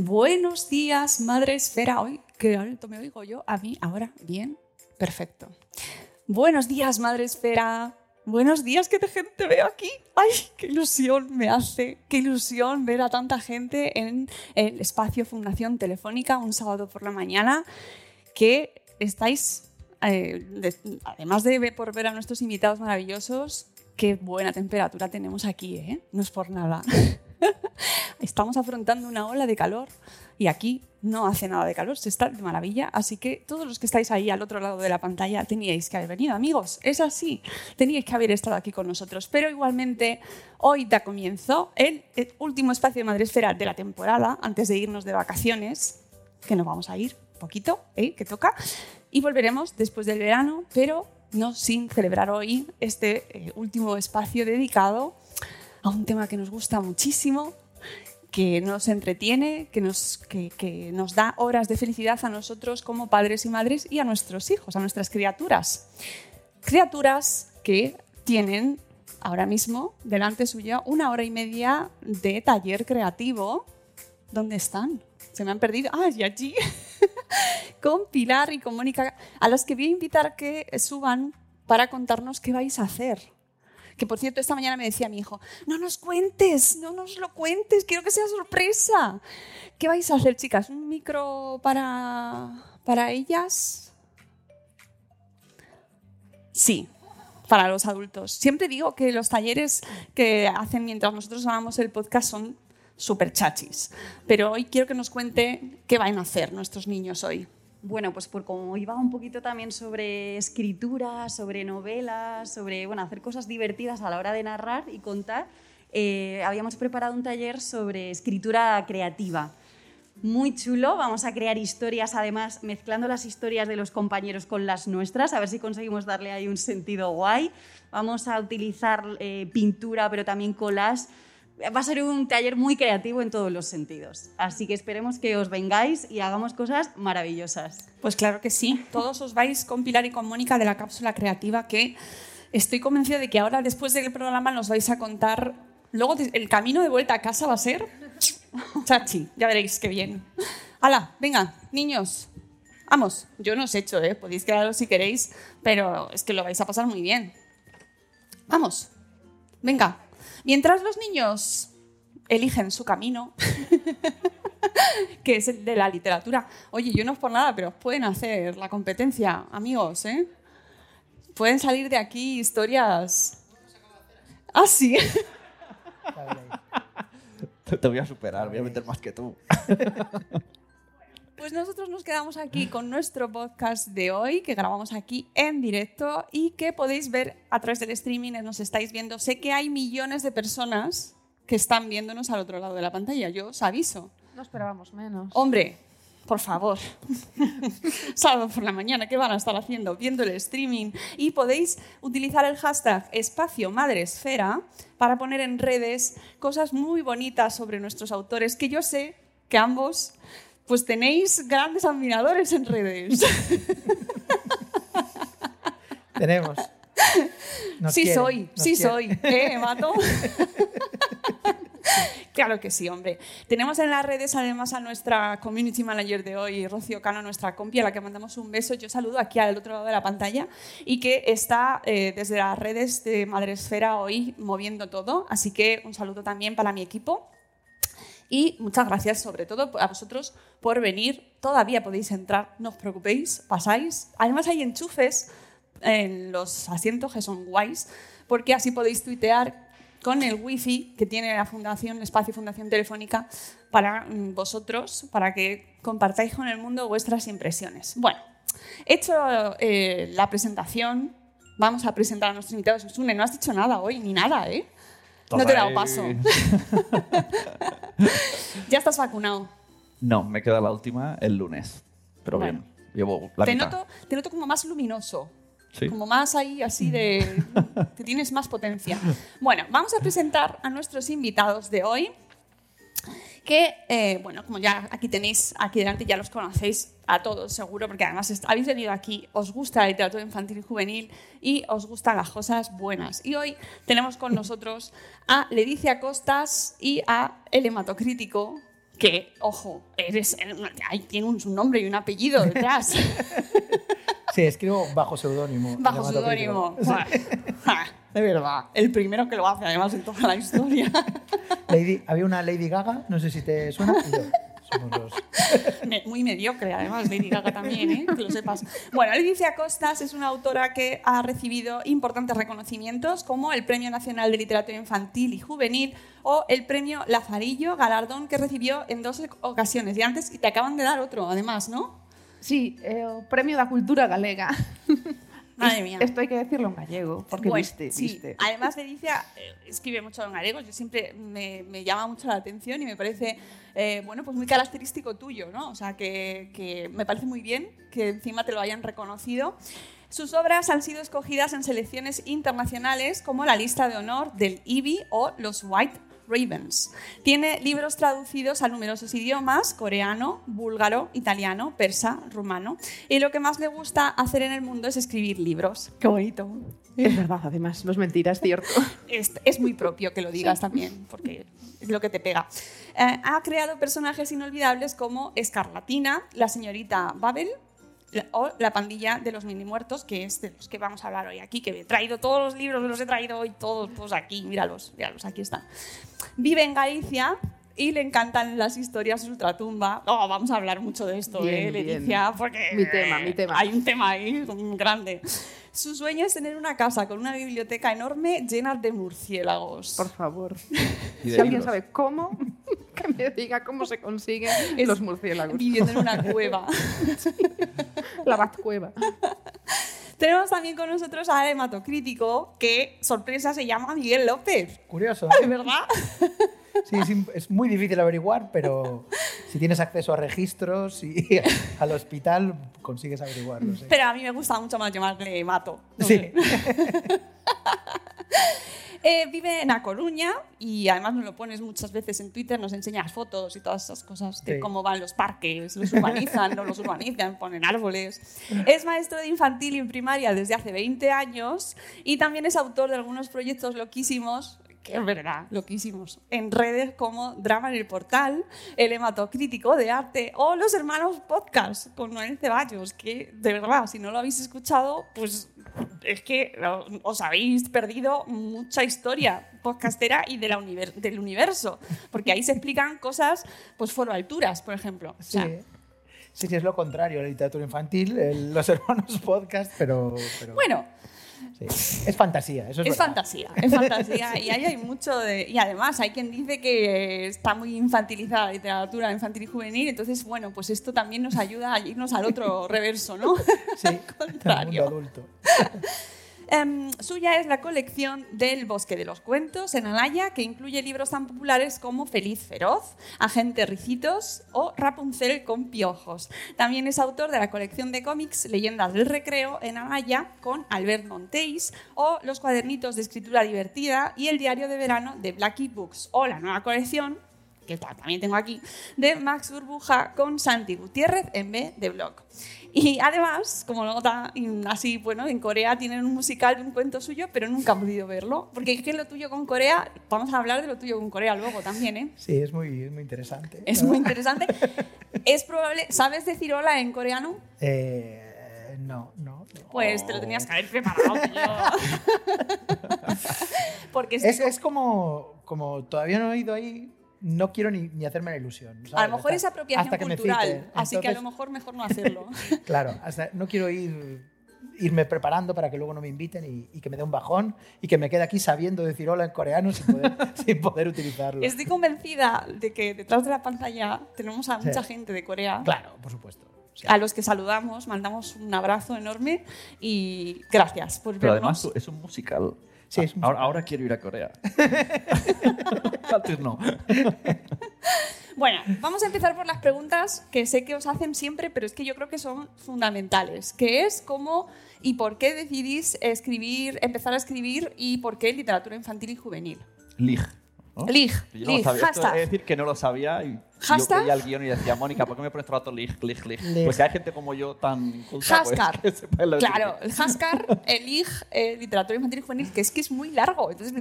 Buenos días, Madre Esfera. Hoy, qué alto me oigo yo. A mí, ahora, bien, perfecto. Buenos días, Madre Esfera. Buenos días, qué gente veo aquí. ¡Ay, qué ilusión me hace! ¡Qué ilusión ver a tanta gente en el espacio Fundación Telefónica un sábado por la mañana! Que estáis, eh, de- además de por ver a nuestros invitados maravillosos, qué buena temperatura tenemos aquí, ¿eh? No es por nada. Estamos afrontando una ola de calor y aquí no hace nada de calor, se está de maravilla. Así que todos los que estáis ahí al otro lado de la pantalla teníais que haber venido, amigos. Es así, teníais que haber estado aquí con nosotros. Pero igualmente, hoy da comienzo el, último espacio de Madresfera de la temporada, antes de irnos de vacaciones, que nos vamos a ir poquito, ¿eh? que toca. Y volveremos después del verano, pero no sin celebrar hoy este eh, último espacio dedicado un tema que nos gusta muchísimo, que nos entretiene, que nos, que, que nos da horas de felicidad a nosotros como padres y madres y a nuestros hijos, a nuestras criaturas. Criaturas que tienen ahora mismo delante suya una hora y media de taller creativo. ¿Dónde están? Se me han perdido. Ah, y allí. con Pilar y con Mónica, a las que voy a invitar que suban para contarnos qué vais a hacer. Que por cierto, esta mañana me decía mi hijo, no nos cuentes, no nos lo cuentes, quiero que sea sorpresa. ¿Qué vais a hacer, chicas? ¿Un micro para, para ellas? Sí, para los adultos. Siempre digo que los talleres que hacen mientras nosotros grabamos el podcast son súper chachis. Pero hoy quiero que nos cuente qué van a hacer nuestros niños hoy. Bueno, pues por como iba un poquito también sobre escritura, sobre novelas, sobre bueno, hacer cosas divertidas a la hora de narrar y contar, eh, habíamos preparado un taller sobre escritura creativa. Muy chulo, vamos a crear historias, además mezclando las historias de los compañeros con las nuestras, a ver si conseguimos darle ahí un sentido guay. Vamos a utilizar eh, pintura, pero también collage. Va a ser un taller muy creativo en todos los sentidos. Así que esperemos que os vengáis y hagamos cosas maravillosas. Pues claro que sí, todos os vais con Pilar y con Mónica de la cápsula creativa que estoy convencida de que ahora después del programa nos vais a contar, luego el camino de vuelta a casa va a ser chachi, ya veréis qué bien. Hala, venga, niños, vamos, yo no os he hecho, ¿eh? podéis quedaros si queréis, pero es que lo vais a pasar muy bien. Vamos, venga, mientras los niños eligen su camino, que es el de la literatura. Oye, yo no es por nada, pero pueden hacer la competencia, amigos, ¿eh? Pueden salir de aquí historias... Ah, sí. Te voy a superar, voy a meter más que tú. Pues nosotros nos quedamos aquí con nuestro podcast de hoy, que grabamos aquí en directo y que podéis ver a través del streaming, nos estáis viendo. Sé que hay millones de personas que están viéndonos al otro lado de la pantalla, yo os aviso. No esperábamos menos. Hombre, por favor. Sábado por la mañana, ¿qué van a estar haciendo? Viendo el streaming. Y podéis utilizar el hashtag espacio madresfera para poner en redes cosas muy bonitas sobre nuestros autores, que yo sé que ambos pues tenéis grandes admiradores en redes. Tenemos. Nos sí quieren, soy, sí quieren. soy. ¿Eh, Mato? Claro que sí, hombre. Tenemos en las redes además a nuestra community manager de hoy, Rocío Cano, nuestra compi, a la que mandamos un beso. Yo saludo aquí al otro lado de la pantalla y que está eh, desde las redes de Madresfera hoy moviendo todo. Así que un saludo también para mi equipo. Y muchas gracias sobre todo a vosotros por venir. Todavía podéis entrar, no os preocupéis, pasáis. Además hay enchufes en los asientos que son guays, porque así podéis tuitear con el wifi que tiene la Fundación Espacio Fundación Telefónica para mm, vosotros, para que compartáis con el mundo vuestras impresiones. Bueno, hecho eh, la presentación, vamos a presentar a nuestros invitados. Susune, no has dicho nada hoy, ni nada, ¿eh? No te he dado paso. ya estás vacunado. No, me queda la última el lunes. Pero Bueno. bien, llevo la Te mitad. noto, te noto como más luminoso. Sí. Como más ahí, así de. que tienes más potencia. Bueno, vamos a presentar a nuestros invitados de hoy. Que, eh, bueno, como ya aquí tenéis, aquí delante ya los conocéis a todos, seguro, porque además habéis venido aquí, os gusta la literatura infantil y juvenil y os gustan las cosas buenas. Y hoy tenemos con nosotros a Leticia Costas y a El Hematocrítico, que, ojo, eres, ahí tiene un nombre y un apellido detrás. Sí, escribo bajo seudónimo. Bajo seudónimo. De verdad. El primero que lo hace, además, en toda la historia. Lady, había una Lady Gaga, no sé si te suena. yo, somos los- Muy mediocre, además, Lady Gaga también, ¿eh? que lo sepas. Bueno, Leticia Costas es una autora que ha recibido importantes reconocimientos como el Premio Nacional de Literatura Infantil y Juvenil o el Premio Lazarillo, galardón que recibió en dos ocasiones. Y antes y te acaban de dar otro, además, ¿no? Sí, eh, o Premio da Cultura Galega. Madre mía. Esto hay que decirlo en gallego, porque Bueno, viste, sí. viste. Además, Leticia eh, escribe mucho en galego. Yo siempre me, me llama mucho la atención y me parece, eh, bueno, pues muy característico tuyo, ¿no? O sea, que, que me parece muy bien que encima te lo hayan reconocido. Sus obras han sido escogidas en selecciones internacionales como la lista de honor del IBI o los White Ravens. Tiene libros traducidos a numerosos idiomas, coreano, búlgaro, italiano, persa, rumano. Y lo que más le gusta hacer en el mundo es escribir libros. Qué bonito. Es verdad, además, no es mentira, es cierto. Es, es muy propio que lo digas también, porque es lo que te pega. Eh, ha creado personajes inolvidables como Escarlatina, la señorita Babel la- o la pandilla de los mini muertos, que es de los que vamos a hablar hoy aquí, que he traído todos los libros, los he traído hoy todos, todos aquí, míralos, míralos, aquí están. Vive en Galicia y le encantan las historias de ultratumba. Oh, vamos a hablar mucho de esto, Bien, ¿eh. Leticia? Porque Mi tema, mi tema. hay un tema ahí grande. Su sueño es tener una casa con una biblioteca enorme llena de murciélagos. Por favor. Si alguien sabe cómo, que me diga cómo se consiguen Es los murciélagos. Viviendo en una cueva. La Batcueva. Tenemos también con nosotros a Hematocrítico, que, sorpresa, se llama Miguel López. Curioso. ¿De verdad? Sí, es, es muy difícil averiguar, pero si tienes acceso a registros y al hospital, consigues averiguarlo. sí. Pero a mí me gusta mucho más llamarle Mato. no Sí. Eh, vive en A Coruña y además nos lo pones muchas veces en Twitter, nos enseñas fotos y todas esas cosas de Sí. cómo van los parques, los urbanizan, no los urbanizan, ponen árboles. Es maestro de infantil y primaria desde hace 20 años y también es autor de algunos proyectos loquísimos que es verdad, loquísimos, en redes como Drama en el Portal, El Hematocrítico de Arte o Los Hermanos Podcast con Noel Ceballos, que de verdad, si no lo habéis escuchado, pues es que lo- os habéis perdido mucha historia podcastera y de la univer- del universo, porque ahí se explican cosas, pues foro alturas, por ejemplo. O Sí. Sí, sí, es lo contrario, la literatura infantil, el- los hermanos podcast, pero, pero bueno, sí. es fantasía. Eso es, Es verdad. fantasía, es fantasía. Y ahí hay mucho de. Y además, hay quien dice que está muy infantilizada la literatura infantil y juvenil. Entonces, bueno, pues esto también nos ayuda a irnos al otro reverso, ¿no? Sí, contrario. mundo adulto. Em, suya es la colección del Bosque de los Cuentos en Alaya, que incluye libros tan populares como Feliz Feroz, Agente Ricitos o Rapunzel con Piojos. También es autor de la colección de cómics Leyendas del Recreo en Alaya con Albert Monteis o los cuadernitos de escritura divertida y el diario de verano de Blackie Books o la nueva colección que ta- también tengo aquí, de Max Burbuja con Santi Gutiérrez en B de blog. Y además, como nota así, bueno, en Corea tienen un musical de un cuento suyo, pero nunca he podido verlo. Porque es que lo tuyo con Corea, vamos a hablar de lo tuyo con Corea luego también, ¿eh? Sí, es muy, es muy interesante. Es muy interesante. es probable, ¿sabes decir hola en coreano? Eh, no, no. no. Pues te lo tenías que haber preparado, tío. Porque Es, es como, como todavía no he ido ahí, no quiero ni, ni hacerme la ilusión. A ¿sabes? lo mejor Hasta- es apropiación hasta que me cultural, citen. así que a lo Entonces, mejor mejor no hacerlo. Claro, hasta, no quiero ir, irme preparando para que luego no me inviten y, y que me dé un bajón y que me quede aquí sabiendo decir hola en coreano sin poder, sin poder utilizarlo. Estoy convencida de que detrás de la pantalla tenemos a Sí. mucha gente de Corea. Claro, por supuesto. A los que saludamos, mandamos un abrazo enorme y gracias por Pero vernos. además es un musical. Sí, es un ahora, ahora quiero ir a Corea. Antes no. Bueno, vamos a empezar por las preguntas que sé que os hacen siempre, pero es que yo creo que son fundamentales. Que es cómo y por qué decidís escribir, empezar a escribir y por qué literatura infantil y juvenil. Lig. ¿no? Lig, Yo no lig, lo sabía. Esto es decir que no lo sabía y Hashtag. yo veía el guion y decía, Mónica, ¿por qué me pones todo el rato lig, lig, lig? Lig. Pues si hay gente como yo tan culta, pues, Haskar. que Claro, el Haskar, el IG, eh, literatura infantil y juvenil, que es que es muy largo. Entonces,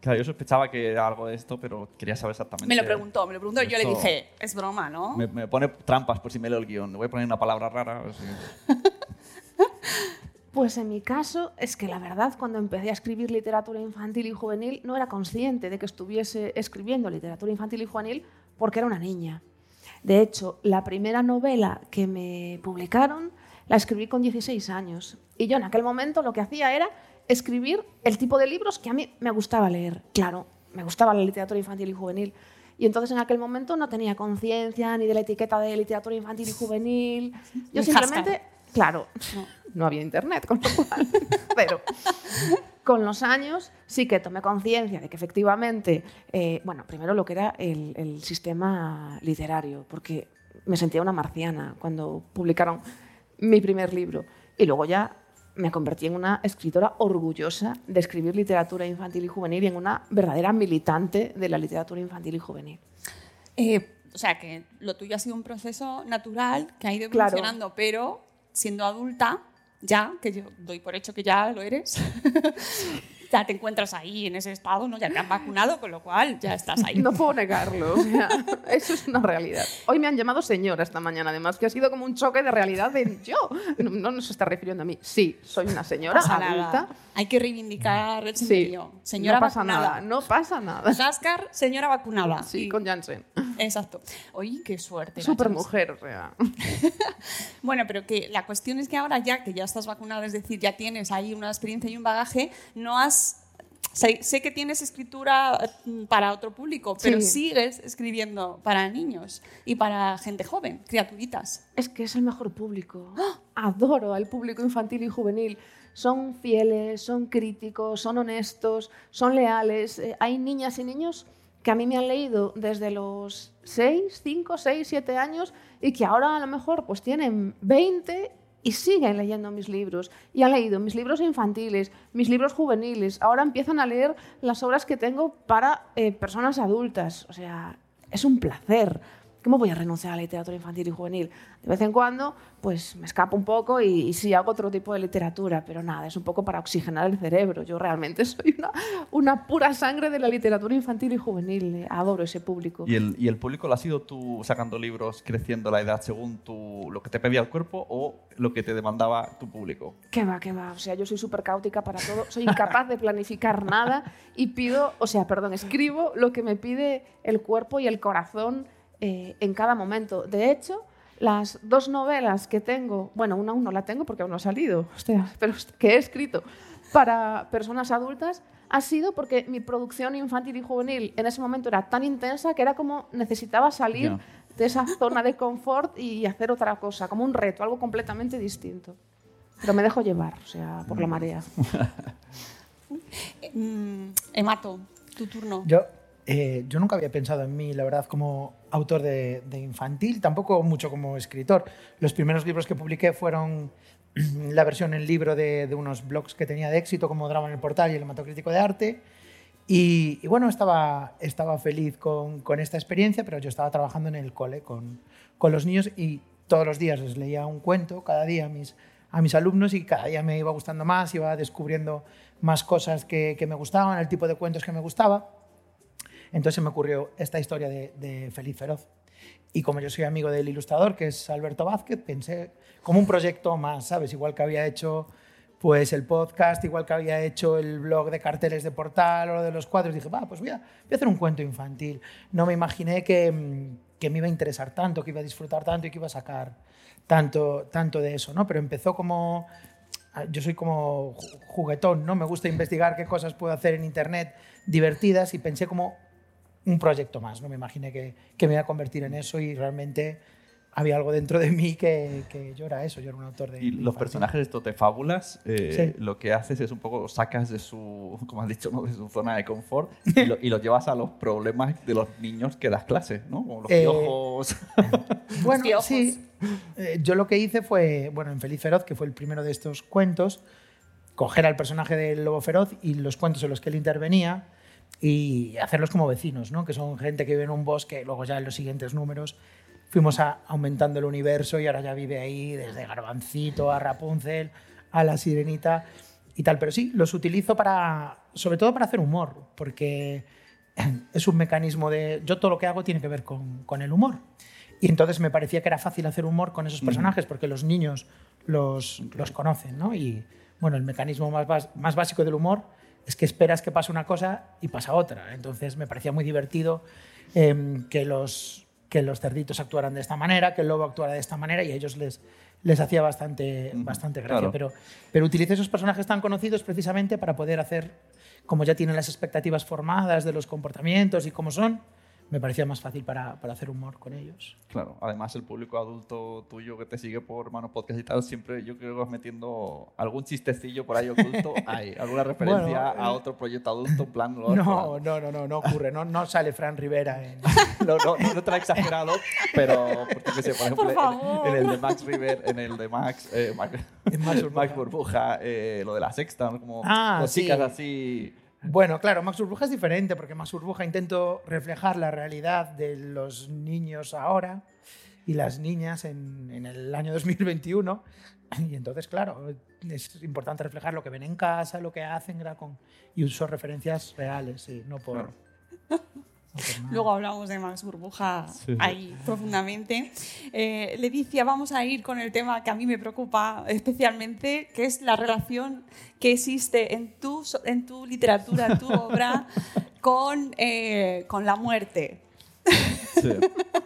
Claro, yo sospechaba que era algo de esto, pero quería saber exactamente. me lo preguntó, me lo preguntó. y Yo le dije, es broma, ¿no? Me, me pone trampas por si me leo el guion. Le voy a poner una palabra rara. Pues en mi caso es que la verdad cuando empecé a escribir literatura infantil y juvenil no era consciente de que estuviese escribiendo literatura infantil y juvenil porque era una niña. De hecho, la primera novela que me publicaron la escribí con 16 años y yo en aquel momento lo que hacía era escribir el tipo de libros que a mí me gustaba leer. Claro, me gustaba la literatura infantil y juvenil. Y entonces en aquel momento no tenía conciencia ni de la etiqueta de literatura infantil y juvenil. Yo simplemente, claro, no había internet, con lo cual, pero con los años sí que tomé conciencia de que efectivamente, eh, bueno, primero lo que era el, el sistema literario, porque me sentía una marciana cuando publicaron mi primer libro. Y luego ya me convertí en una escritora orgullosa de escribir literatura infantil y juvenil y en una verdadera militante de la literatura infantil y juvenil. Eh, o sea, que lo tuyo ha sido un proceso natural que ha ido Claro. evolucionando, pero siendo adulta, ya, que yo doy por hecho que ya lo eres, ya te encuentras ahí en ese estado, ¿no? Ya te han vacunado, con lo cual ya estás ahí. No puedo negarlo, o sea, eso es una realidad. Hoy me han llamado señora esta mañana, además, que ha sido como un choque de realidad de yo. No, no nos está refiriendo a mí. Sí, soy una señora pasa adulta. nada. Hay que reivindicar el Sí, señorío. Señora no pasa vacunada. nada, no pasa nada. Haskar, señora vacunada. Sí, con Janssen. Exacto. Oye, qué suerte. Super mujer, o sea. Bueno, pero que la cuestión es que ahora ya que ya estás vacunada, es decir, ya tienes ahí una experiencia y un bagaje, no has... Sé, sé que tienes escritura eh, para otro público, pero Sí. sigues escribiendo para niños y para gente joven, criaturitas. Es que es el mejor público. Adoro al público infantil y juvenil. Son fieles, son críticos, son honestos, son leales. Eh, hay niñas y niños que a mí me han leído desde los 6, 5, 6, 7 años y que ahora a lo mejor pues tienen 20 y siguen leyendo mis libros. Y han leído mis libros infantiles, mis libros juveniles. Ahora empiezan a leer las obras que tengo para eh, personas adultas. O sea, es un placer. ¿Cómo voy a renunciar a la literatura infantil y juvenil? De vez en cuando, pues me escapo un poco y, y sí hago otro tipo de literatura, pero nada, es un poco para oxigenar el cerebro. Yo realmente soy una, una pura sangre de la literatura infantil y juvenil. Adoro ese público. ¿Y el, ¿Y el público lo has sido tú sacando libros, creciendo la edad según tu, lo que te pedía el cuerpo o lo que te demandaba tu público? ¿Qué va, qué va? O sea, yo soy súper caótica para todo, soy incapaz de planificar nada y pido, o sea, perdón, escribo lo que me pide el cuerpo y el corazón eh, en cada momento. De hecho, las dos novelas que tengo, bueno, una aún no la tengo porque aún no ha salido, hostia, pero que he escrito para personas adultas, ha sido porque mi producción infantil y juvenil en ese momento era tan intensa que era como necesitaba salir Ya. de esa zona de confort y hacer otra cosa, como un reto, algo completamente distinto. Pero me dejo llevar, o sea, por la marea. Mm, Emato, tu turno. Yo, eh, yo nunca había pensado en mí, la verdad, como autor de, de infantil, tampoco mucho como escritor. Los primeros libros que publiqué fueron la versión en libro de, de unos blogs que tenía de éxito, como Drama en el Portal y el Hematocrítico de Arte. Y, y bueno, estaba, estaba feliz con, con esta experiencia, pero yo estaba trabajando en el cole con, con los niños y todos los días les leía un cuento, cada día a mis, a mis alumnos y cada día me iba gustando más, iba descubriendo más cosas que, que me gustaban, el tipo de cuentos que me gustaba. Entonces me ocurrió esta historia de, de Feliz Feroz. Y como yo soy amigo del ilustrador, que es Alberto Vázquez, pensé como un proyecto más, ¿sabes? Igual que había hecho pues el podcast, igual que había hecho el blog de carteles de portal o de los cuadros, dije, va, pues voy a, voy a hacer un cuento infantil. No me imaginé que, mm, que me iba a interesar tanto, que iba a disfrutar tanto y que iba a sacar tanto, tanto de eso, ¿no? Pero empezó como... Yo soy como ju- juguetón, ¿no? Me gusta investigar qué cosas puedo hacer en Internet divertidas y pensé como un proyecto más, ¿no? Me imaginé que, que me iba a convertir en eso y realmente había algo dentro de mí que, que yo era eso, yo era un autor de... Y los personajes estos de fábulas, eh, Sí. lo que haces es un poco sacas de su, como has dicho, ¿no? de su zona de confort y lo, y lo llevas a los problemas de los niños que das clases, ¿no? Como los Eh, piojos. Bueno, sí. Eh, yo lo que hice fue, bueno, en Feliz Feroz, que fue el primero de estos cuentos, coger al personaje del lobo feroz y los cuentos en los que él intervenía y hacerlos como vecinos, ¿no? Que son gente que vive en un bosque, luego ya en los siguientes números fuimos a- aumentando el universo y ahora ya vive ahí desde Garbancito a Rapunzel a la Sirenita y tal. Pero sí, los utilizo para, sobre todo para hacer humor, porque es un mecanismo de... Yo todo lo que hago tiene que ver con, con el humor. Y entonces me parecía que era fácil hacer humor con esos personajes porque los niños los, los conocen, ¿no? Y bueno, el mecanismo más, más básico del humor es que esperas que pase una cosa y pasa otra. Entonces me parecía muy divertido em, que, los, que los cerditos actuaran de esta manera, que el lobo actuara de esta manera y a ellos les, les hacía bastante, bastante gracia. claro. Pero, pero utilicé esos personajes tan conocidos precisamente para poder hacer, como ya tienen las expectativas formadas de los comportamientos y cómo son, me parecía más fácil para, para hacer humor con ellos. Claro, además el público adulto tuyo que te sigue por Mano Podcast y tal, siempre yo creo que vas metiendo algún chistecillo por ahí oculto. Hay alguna referencia Bueno, a eh, otro proyecto adulto, en plan. lo- No, no, no, no, no ocurre, no, no sale Fran Rivera en... No, no, no te lo he exagerado, pero porque sé, por ejemplo, Por en- favor. En, el de Max River, en el de Max, eh, Max, Max Burbuja, eh, lo de la sexta, ¿no? como Ah, cositas sí. así. Bueno, claro, Max Burbuja es diferente porque Max Burbuja intento reflejar la realidad de los niños ahora y las niñas en, el año 2021. Y entonces, claro, es importante reflejar lo que ven en casa, lo que hacen con, y uso referencias reales, sí, no por... Luego hablamos de Max Burbuja Sí. ahí profundamente. Eh, Leticia, vamos a ir con el tema que a mí me preocupa especialmente, que es la relación que existe en tu, en tu literatura, en tu obra, con, eh, con la muerte. Sí.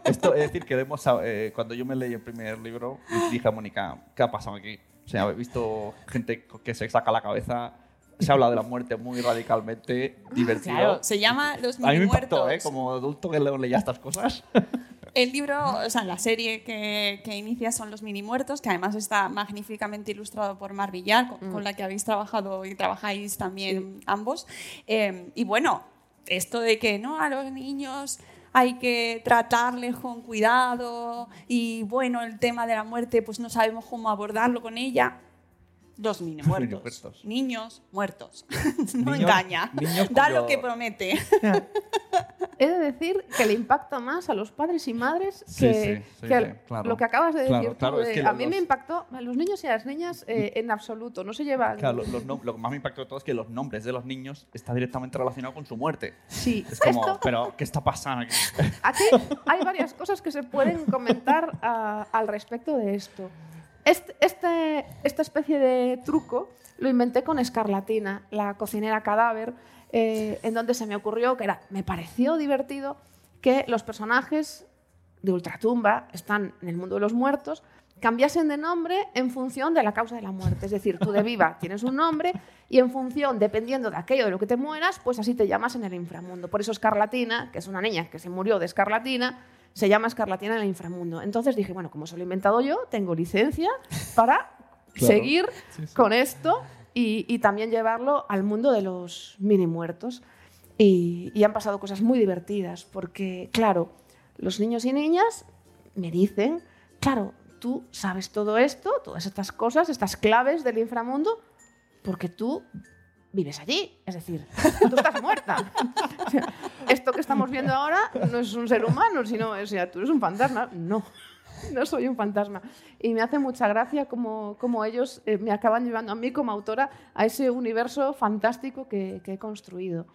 Esto es decir, que hemos, eh, cuando yo me leí el primer libro, dije a Mónica, ¿qué ha pasado aquí? O sea, he visto gente que se saca la cabeza, se habla de la muerte muy radicalmente, divertido. Claro, se llama Los A mí me impactó, Mini ¿eh? Como adulto que leo- leía estas cosas. El libro, o sea, la serie que, que inicia son Los Mini Muertos, que además está magníficamente ilustrado por Mar Villar, con, con la que habéis trabajado y trabajáis también ambos. Eh, y bueno, esto de que no a los niños hay que tratarles con cuidado y bueno, el tema de la muerte, pues no sabemos cómo abordarlo con ella. Los mini muertos. muertos. Niños muertos. no Niños- engaña. niños Da lo que promete. He de decir que le impacta más a los padres y madres que, sí, sí, que sí, claro. lo que acabas de decir Claro, es que a los- mí me impactó a los niños y a las niñas eh, en absoluto. No se llevan. Claro, los- los nom- lo que más me impactó de todo es que los nombres de los niños está directamente relacionado con su muerte. Sí. Es como, Esto- pero ¿qué está pasando aquí? Aquí hay varias cosas que se pueden comentar ah, al respecto de esto. Este, este- esta especie de truco lo inventé con Escarlatina, la cocinera cadáver, eh, en donde se me ocurrió que era, me pareció divertido que los personajes de Ultratumba están en el mundo de los muertos, cambiasen de nombre en función de la causa de la muerte. Es decir, tú de viva tienes un nombre y en función, dependiendo de aquello de lo que te mueras, pues así te llamas en el inframundo. Por eso Escarlatina, que es una niña que se murió de escarlatina, se llama Escarlatina en el inframundo. Entonces dije, bueno, como se lo he inventado yo, tengo licencia para Claro. seguir Sí, sí. con esto y, y también llevarlo al mundo de los mini muertos. Y, y han pasado cosas muy divertidas, porque, claro, los niños y niñas me dicen, claro, tú sabes todo esto, todas estas cosas, estas claves del inframundo, porque tú vives allí, es decir, tú estás muerta. O sea, Esto que estamos viendo ahora no es un ser humano, sino, o sea, tú eres un fantasma. No, no soy un fantasma. Y me hace mucha gracia como, como ellos eh, me acaban llevando a mí como autora a ese universo fantástico que, que he construido.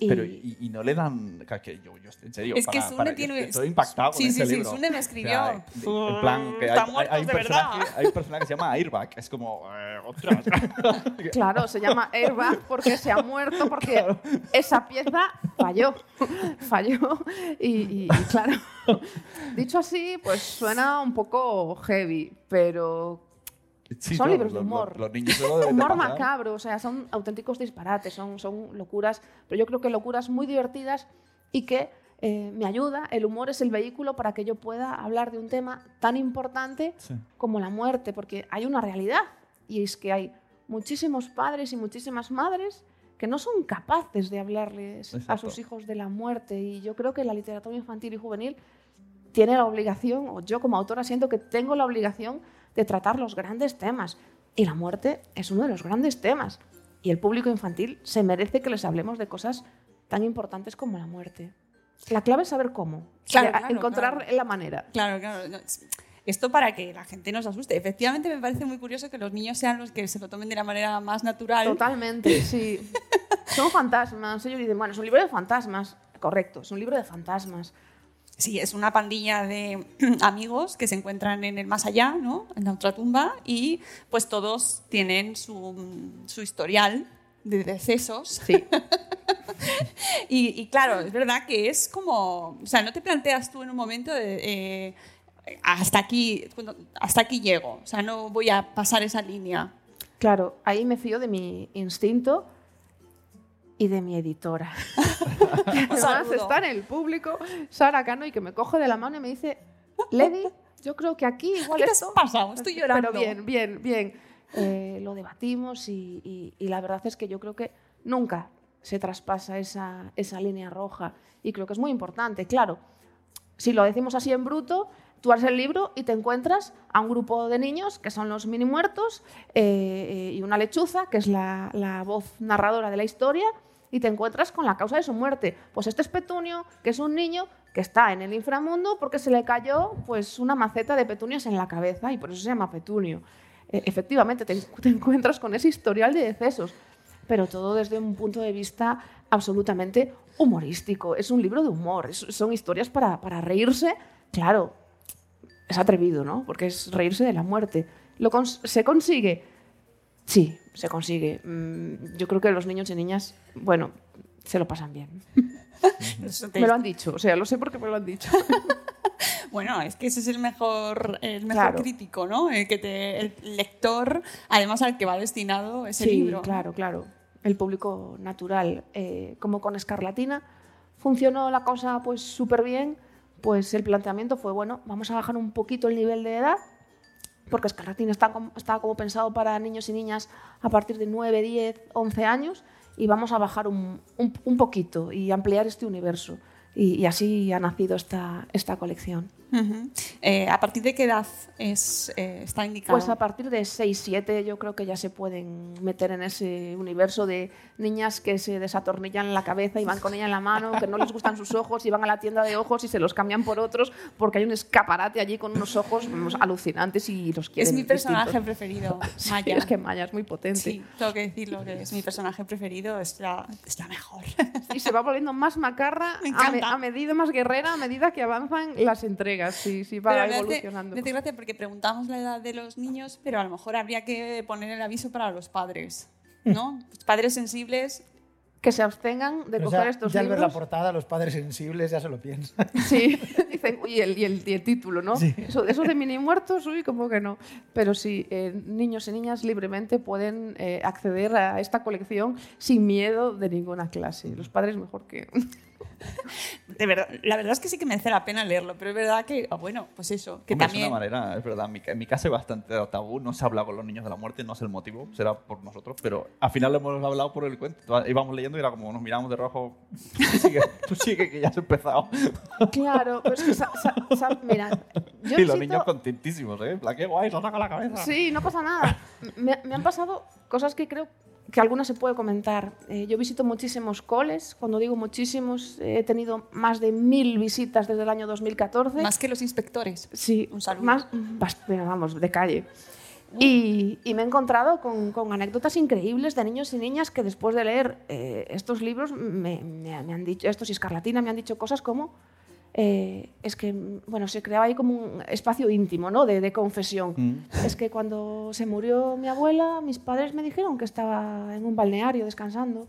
Y- Pero, y, y no le dan. que- que yo, yo, en serio. Es que para- Sune para- tiene- Estoy impactado Sí, con sí, sí, libro. Sune me O escribió. sea, en plan, que hay, hay- hay un de personaje, verdad. hay un personaje que se llama Airbag. Es como. eh, ostras. Claro, se llama Airbag porque se ha muerto, porque esa pieza falló. Falló. Y, y- y claro, dicho así, pues suena un poco heavy, pero Sí, son no, libros de humor. Los, los niños deben de humor macabro, o sea, son auténticos disparates, son, son locuras, pero yo creo que locuras muy divertidas y que eh, me ayuda. El humor es el vehículo para que yo pueda hablar de un tema tan importante Sí. como la muerte, porque hay una realidad y es que hay muchísimos padres y muchísimas madres que no son capaces de hablarles a Exacto. sus hijos de la muerte y yo creo que la literatura infantil y juvenil tiene la obligación, o yo como autora siento que tengo la obligación de tratar los grandes temas. Y la muerte es uno de los grandes temas. Y el público infantil se merece que les hablemos de cosas tan importantes como la muerte. La clave es saber cómo, Claro, claro, encontrar claro. la manera. Claro, claro. no, Esto para que la gente no se asuste. Efectivamente, me parece muy curioso que los niños sean los que se lo tomen de la manera más natural. Totalmente, sí. Son fantasmas. Ellos dicen, bueno, es un libro de fantasmas. Correcto, es un libro de fantasmas. Sí, es una pandilla de amigos que se encuentran en el más allá, ¿no? En la otra tumba, y pues todos tienen su, su historial de decesos. Sí. y, y claro, es verdad que es como. O sea, no te planteas tú en un momento de. eh, hasta aquí, hasta aquí llego. O sea, no voy a pasar esa línea. Claro, ahí me fío de mi instinto y de mi editora. que además está en el público, Sara Cano, y que me coge de la mano y me dice, Lady, yo creo que aquí igual ¿Qué te has esto... pasado? Estoy llorando. Pero bien, bien, bien. Eh, lo debatimos y, y- y la verdad es que yo creo que nunca se traspasa esa, esa línea roja y creo que es muy importante. Claro, si lo decimos así en bruto, tú abres el libro y te encuentras a un grupo de niños que son los mini muertos eh, eh, y una lechuza, que es la, la voz narradora de la historia, y te encuentras con la causa de su muerte. Pues este es Petunio, que es un niño que está en el inframundo porque se le cayó pues, una maceta de petunias en la cabeza y por eso se llama Petunio. Eh, efectivamente, te, encuentras con ese historial de decesos, pero todo desde un punto de vista absolutamente humorístico. Es un libro de humor, es- son historias para, para reírse. Claro, es atrevido, ¿no? Porque es reírse de la muerte. ¿Lo ¿Se consigue? Sí, se consigue. Mm, Yo creo que los niños y niñas, bueno, se lo pasan bien. Me lo han dicho, o sea, lo sé porque me lo han dicho. Bueno, es que ese es el mejor, el mejor Claro. crítico, ¿no? El, que te, el lector, además al que va destinado ese sí, libro. claro, claro. El público natural. Eh, como con Escarlatina funcionó la cosa pues súper bien, pues el planteamiento fue, bueno, vamos a bajar un poquito el nivel de edad, porque Escarlatina está como, pensado para niños y niñas a partir de 9, 10, 11 años, y vamos a bajar un, un- un poquito y ampliar este universo. Y, y así ha nacido esta, esta colección. Ujú. Eh, ¿A partir de qué edad es, eh, está indicado? Pues a partir de 6, 7 yo creo que ya se pueden meter en ese universo de niñas que se desatornillan la cabeza y van con ella en la mano, que no les gustan sus ojos y van a la tienda de ojos y se los cambian por otros porque hay un escaparate allí con unos ojos vamos, alucinantes y los quieren es mi personaje distintos. preferido, Sí, Maya. es que Maya es muy potente. Sí, tengo que decirlo, que es mi personaje preferido, es la, es la mejor. Y se va volviendo más macarra Me a, me- a medida más guerrera a medida que avanzan las entregas. Sí, sí, va Pero evolucionando. me hace gracia porque preguntamos la edad de los niños, pero a lo mejor habría que poner el aviso para los padres, ¿no? Los padres sensibles Que se abstengan de O coger sea, estos ya al ver libros. la portada, los padres sensibles ya se lo piensan. Sí, dicen, y el, y el, y el título, ¿no? Sí. Eso, eso de mini muertos, uy, como que no. Pero sí, eh, niños y niñas libremente pueden eh, acceder a esta colección sin miedo de ninguna clase. Los padres mejor que... De verdad, la verdad es que sí que merece la pena leerlo, pero es verdad que, ah, bueno, pues eso, que Hombre, también... Es una manera, es verdad. En mi, en mi casa hay bastante tabú. No se habla con los niños de la muerte, no sé el motivo, será por nosotros, pero al final lo hemos hablado por el cuento. Íbamos leyendo y era como nos miramos de rojo. Tú sigue, tú sigue que ya has empezado. Claro, pero es que, sa- sa- sa- mira, yo y los niños contentísimos, ¿eh? En plan, qué guay, se saca la cabeza. Sí, no pasa nada. Me, me han pasado cosas que creo que algunas se puede comentar. Eh, yo visito muchísimos coles. Cuando digo muchísimos, eh, he tenido más de mil visitas desde el año 2014. Más que los inspectores. Sí, Un saludo. Más, vamos, de calle. Y, y me he encontrado con, con anécdotas increíbles de niños y niñas que después de leer eh, estos libros me, me- me han dicho, estos y Escarlatina me han dicho cosas como, eh, es que, bueno, se creaba ahí como un espacio íntimo, ¿no? De, de confesión. Mm. Es que cuando se murió mi abuela, mis padres me dijeron que estaba en un balneario descansando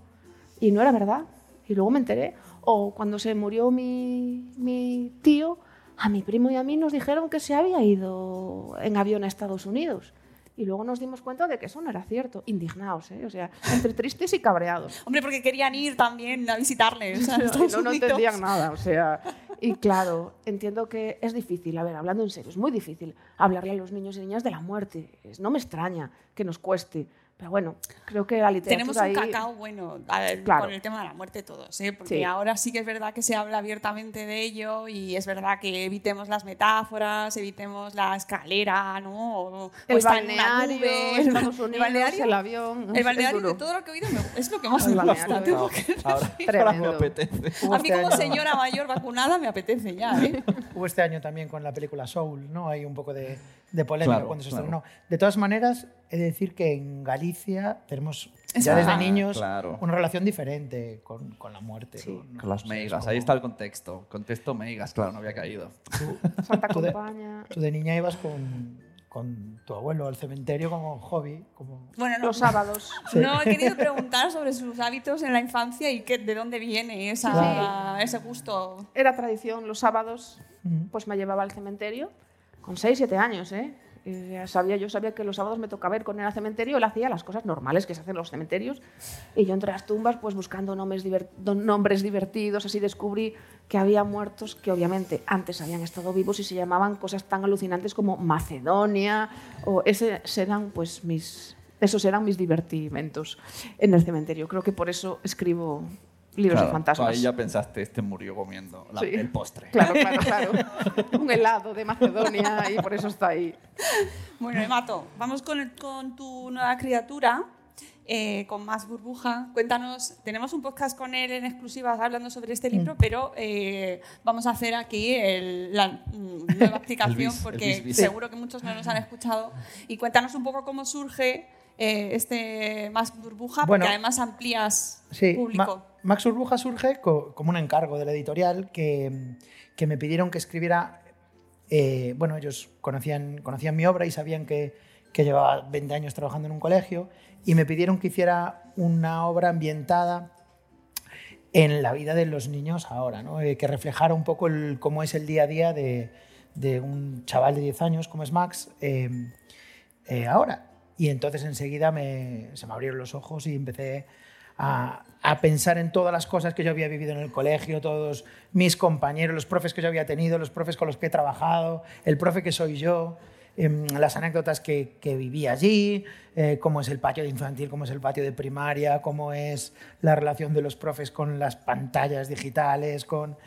y no era verdad. Y luego me enteré. O cuando se murió mi, mi tío, a mi primo y a mí nos dijeron que se había ido en avión a Estados Unidos. Y luego nos dimos cuenta de que eso no era cierto. Indignados, ¿eh? O sea, entre tristes y cabreados. Hombre, porque querían ir también a visitarles. a No, no, entendían nada, o sea. Y claro, entiendo que es difícil, a ver, hablando en serio, es muy difícil hablarle a los niños y niñas de la muerte. No me extraña que nos cueste, pero bueno, creo que la literatura Tenemos un ahí... cacao bueno a ver, Claro. con el tema de la muerte todos, ¿eh? porque Sí. ahora sí que es verdad que se habla abiertamente de ello y es verdad que evitemos las metáforas, evitemos la escalera, ¿no? O, El o estar en nube, el Unidos, balneario, el avión, el balneario de todo lo que he oído es lo que más El me gusta. balneario. tengo que Ahora, decir. ahora me apetece. A mí como señora mayor vacunada me apetece ya, ¿eh? Hubo este año también con la película Soul, ¿no? Hay un poco de, de polémica Claro, cuando se claro. estrenó. De todas maneras, he de decir que en Galicia tenemos Es ya desde niños Claro. una relación diferente con, con la muerte. ¿no? Con las meigas, ahí está el contexto. Contexto meigas, claro, no había caído. Santa Tú de, Compaña. tú de niña ibas con, con tu abuelo al cementerio como hobby. Como... Bueno, no, Los sábados. Sí. No, he querido preguntar sobre sus hábitos en la infancia y qué, de dónde viene esa, ese gusto. Era tradición los sábados, pues me llevaba al cementerio con 6, 7 años, ¿eh? Ya sabía, yo sabía que los sábados me tocaba ir con él al cementerio, él hacía las cosas normales que se hacen en los cementerios, y yo entre las tumbas, pues buscando nombres divertidos, así descubrí que había muertos que obviamente antes habían estado vivos y se llamaban cosas tan alucinantes como Macedonia, o ese serán pues mis, esos eran mis divertimentos en el cementerio. Creo que por eso escribo libros Claro, de fantasmas. Ahí ya pensaste, este murió comiendo la- Sí. el postre. Claro, claro, claro. Un helado de Macedonia y por eso está ahí. Bueno, Emato, vamos con, el- con tu nueva criatura, eh, con más burbuja. Cuéntanos, tenemos un podcast con él en exclusiva hablando sobre este libro, pero eh, vamos a hacer aquí el- la mm, nueva explicación bis, porque bis, bis. seguro que muchos no nos han escuchado. Y cuéntanos un poco cómo surge eh, este más burbuja, Bueno, porque además amplías Sí, público. Ma- Max Burbuja surge co- como un encargo de la editorial que, que me pidieron que escribiera. eh, bueno, ellos conocían, conocían mi obra y sabían que, que llevaba 20 años trabajando en un colegio y me pidieron que hiciera una obra ambientada en la vida de los niños ahora, ¿no? Eh, que reflejara un poco el- cómo es el día a día de, de un chaval de 10 años como es Max eh, eh, ahora. Y entonces enseguida me, se me abrieron los ojos y empecé a, a pensar en todas las cosas que yo había vivido en el colegio, todos mis compañeros, los profes que yo había tenido, los profes con los que he trabajado, el profe que soy yo, em, las anécdotas que, que viví allí, eh, cómo es el patio de infantil, cómo es el patio de primaria, cómo es la relación de los profes con las pantallas digitales, con...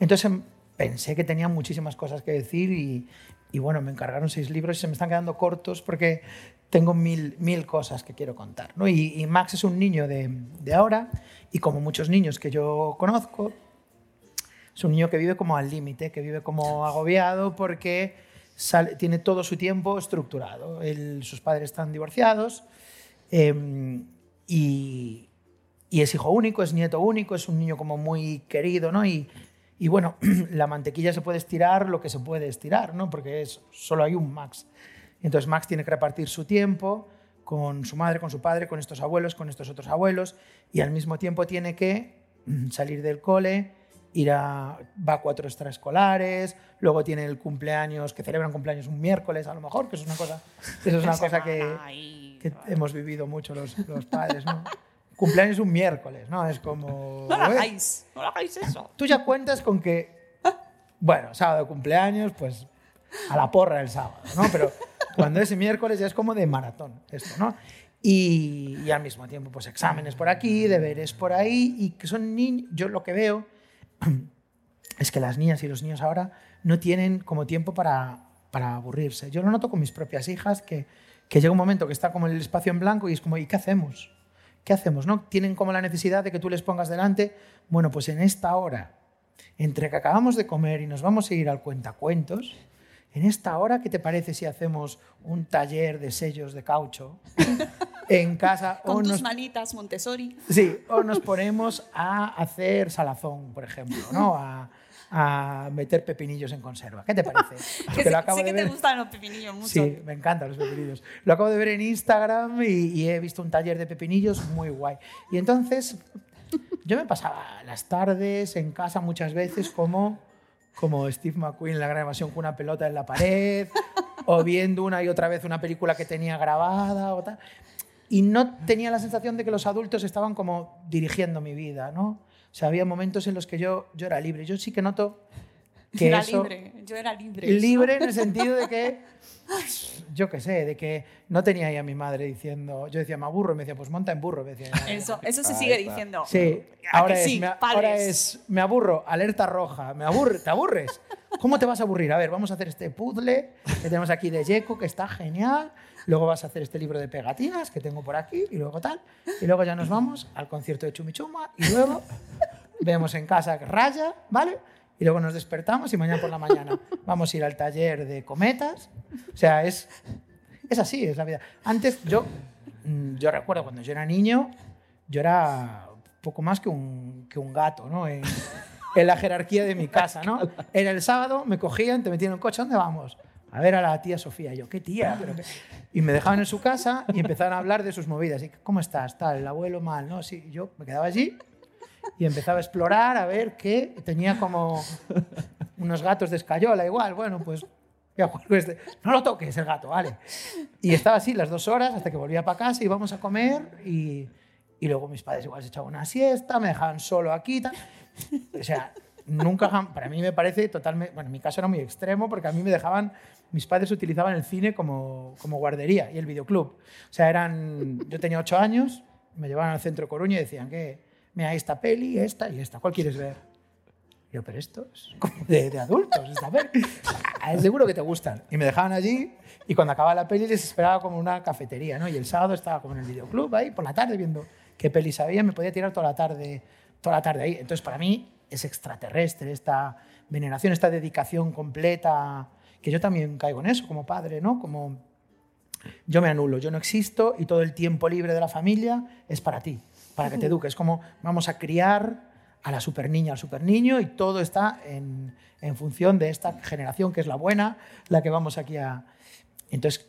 Entonces em, pensé que tenía muchísimas cosas que decir y, y bueno, me encargaron seis libros y se me están quedando cortos porque tengo mil, mil cosas que quiero contar. ¿no? Y, y Max es un niño de, de ahora y como muchos niños que yo conozco, es un niño que vive como al límite, que vive como agobiado porque sale- tiene todo su tiempo estructurado. Él- sus padres están divorciados eh, y, y es hijo único, es nieto único, es un niño como muy querido, ¿no? Y, y bueno, la mantequilla se puede estirar lo que se puede estirar, ¿no? Porque es, solo hay un Max. Entonces Max tiene que repartir su tiempo con su madre, con su padre, con estos abuelos, con estos otros abuelos, y al mismo tiempo tiene que mm, salir del cole, ir a, va a cuatro extraescolares, luego tiene el cumpleaños, que celebran cumpleaños un miércoles a lo mejor, que eso es una cosa, eso es una cosa que, que hemos vivido mucho los, los padres, ¿no? Cumpleaños un miércoles, ¿no? Es como... No lo hagáis, no lo hagáis eso. Tú ya cuentas con que, bueno, sábado de cumpleaños, pues a la porra el sábado, ¿no? Pero cuando es miércoles ya es como de maratón esto, ¿no? Y, y al mismo tiempo, pues exámenes por aquí, deberes por ahí, y que son niños, yo lo que veo es que las niñas y los niños ahora no tienen como tiempo para, para aburrirse. Yo lo noto con mis propias hijas, que, que llega un momento que está como el espacio en blanco y es como, ¿y qué hacemos? ¿Qué hacemos? ¿No? Tienen como la necesidad de que tú les pongas delante, bueno, pues en esta hora, entre que acabamos de comer y nos vamos a ir al cuentacuentos, en esta hora, ¿qué te parece si hacemos un taller de sellos de caucho en casa? Con o tus nos, manitas, Montessori. sí, o nos ponemos a hacer salazón, por ejemplo, ¿no? A, a meter pepinillos en conserva. ¿Qué te parece? Que sé, lo acabo de que te ver. gustan los pepinillos mucho. Sí, me encantan los pepinillos. Lo acabo de ver en Instagram y, y he visto un taller de pepinillos muy guay. Y entonces yo me pasaba las tardes en casa muchas veces como, como Steve McQueen en la gran evasión con una pelota en la pared o viendo una y otra vez una película que tenía grabada o tal. Y no tenía la sensación de que los adultos estaban como dirigiendo mi vida, ¿no? O sea, había momentos en los que yo, yo era libre. Yo sí que noto que era eso, libre, yo era libre. libre en el sentido de que, yo qué sé, de que no tenía ahí a mi madre diciendo, yo decía, me aburro, y me decía, pues monta en burro. Me decía, Eso, eso se sigue diciendo. Sí, ¿A ahora es, sí, me, ahora es, me aburro, alerta roja, me aburre, ¿te aburres? ¿Cómo te vas a aburrir? A ver, vamos a hacer este puzzle que tenemos aquí de Yeco, que está genial. Luego vas a hacer este libro de pegatinas que tengo por aquí y luego tal. Y luego ya nos vamos al concierto de Chumichuma y luego vemos en casa Raya, ¿vale? Y luego nos despertamos y mañana por la mañana vamos a ir al taller de cometas. O sea, es, es así, es la vida. Antes yo, mm, yo recuerdo cuando yo era niño, yo era poco más que un, que un gato, ¿no? En, en la jerarquía de mi casa, ¿no? Era el sábado, me cogían, te metían en el coche, ¿dónde vamos? A ver a la tía Sofía. Y yo, ¿qué tía? Pero qué-". Y me dejaban en su casa y empezaban a hablar de sus movidas. Y, ¿Cómo estás? Tal, el abuelo mal, ¿no? Sí, yo me quedaba allí y empezaba a explorar a ver qué tenía como unos gatos de escayola igual bueno pues este. no lo toques el gato vale y estaba así las dos horas hasta que volvía para casa íbamos a comer y, y luego mis padres igual se echaban una siesta me dejaban solo aquí tal. o sea nunca para mí me parece totalmente bueno en mi caso era muy extremo porque a mí me dejaban mis padres utilizaban el cine como, como guardería y el videoclub o sea eran yo tenía ocho años me llevaban al centro Coruña y decían que mira esta peli esta y esta ¿cuál quieres ver? Yo, pero esto es de, de adultos, esta peli. Ah, Seguro que te gustan. Y me dejaban allí y cuando acababa la peli les esperaba como una cafetería, ¿no? Y el sábado estaba como en el videoclub ahí por la tarde viendo qué pelis había, me podía tirar toda la tarde, toda la tarde ahí. Entonces para mí es extraterrestre esta veneración, esta dedicación completa, que yo también caigo en eso como padre, ¿no? Como yo me anulo, yo no existo y todo el tiempo libre de la familia es para ti, para que te eduques. Es como vamos a criar a la super niña, al super niño y todo está en, en función de esta generación que es la buena, la que vamos aquí a... Entonces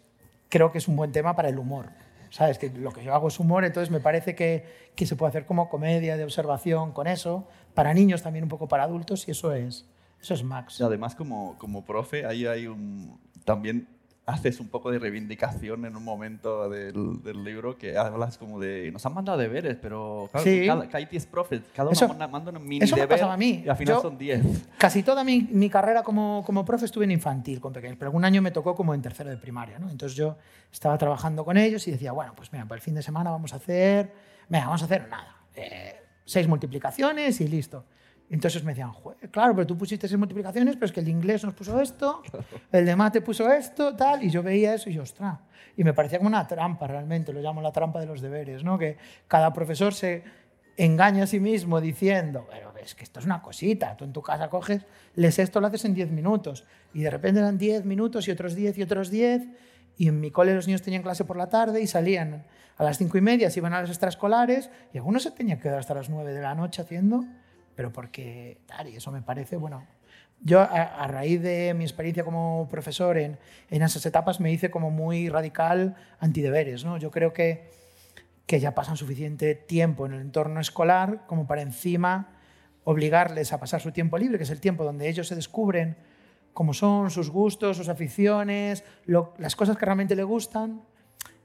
creo que es un buen tema para el humor. ¿Sabes? Que lo que yo hago es humor, entonces me parece que, que se puede hacer como comedia de observación con eso, para niños también un poco para adultos y eso es, eso es Max. Y además, como, como profe, ahí hay un. También haces un poco de reivindicación en un momento del, del libro que hablas como de. Nos han mandado deberes, pero claro, Sí. cada, 10 profes, cada uno Eso- manda, manda un mini eso deber a mí. y al final Yo- son 10. Casi toda mi, mi carrera como, como profe estuve en infantil con pequeños, pero algún año me tocó como en tercero de primaria. ¿no? Entonces yo estaba trabajando con ellos y decía, bueno, pues mira, para el fin de semana vamos a hacer, venga, vamos a hacer nada, eh, seis multiplicaciones y listo. Entonces me decían, "Joder, claro, pero tú pusiste seis multiplicaciones, pero es que el de inglés nos puso esto, el de mate puso esto, tal, y yo veía eso y yo, ostras. Y me parecía como una trampa realmente, lo llamo la trampa de los deberes, ¿no? Que cada profesor se engaña a sí mismo diciendo, pero es que esto es una cosita, tú en tu casa coges, lees esto, lo haces en 10 minutos, y de repente eran 10 minutos y otros 10 y otros 10, y en mi cole los niños tenían clase por la tarde y salían a las 5 y media, se iban a las extraescolares, y algunos se tenían que quedar hasta las 9 de la noche haciendo, pero porque, tal, y eso me parece, bueno, yo a, raíz de mi experiencia como profesor en, en esas etapas me hice como muy radical antideberes, ¿no? Yo creo que, que ya pasan suficiente tiempo en el entorno escolar como para encima obligarles a pasar su tiempo libre, que es el tiempo donde ellos se descubren cómo son, sus gustos, sus aficiones, las cosas que realmente les gustan.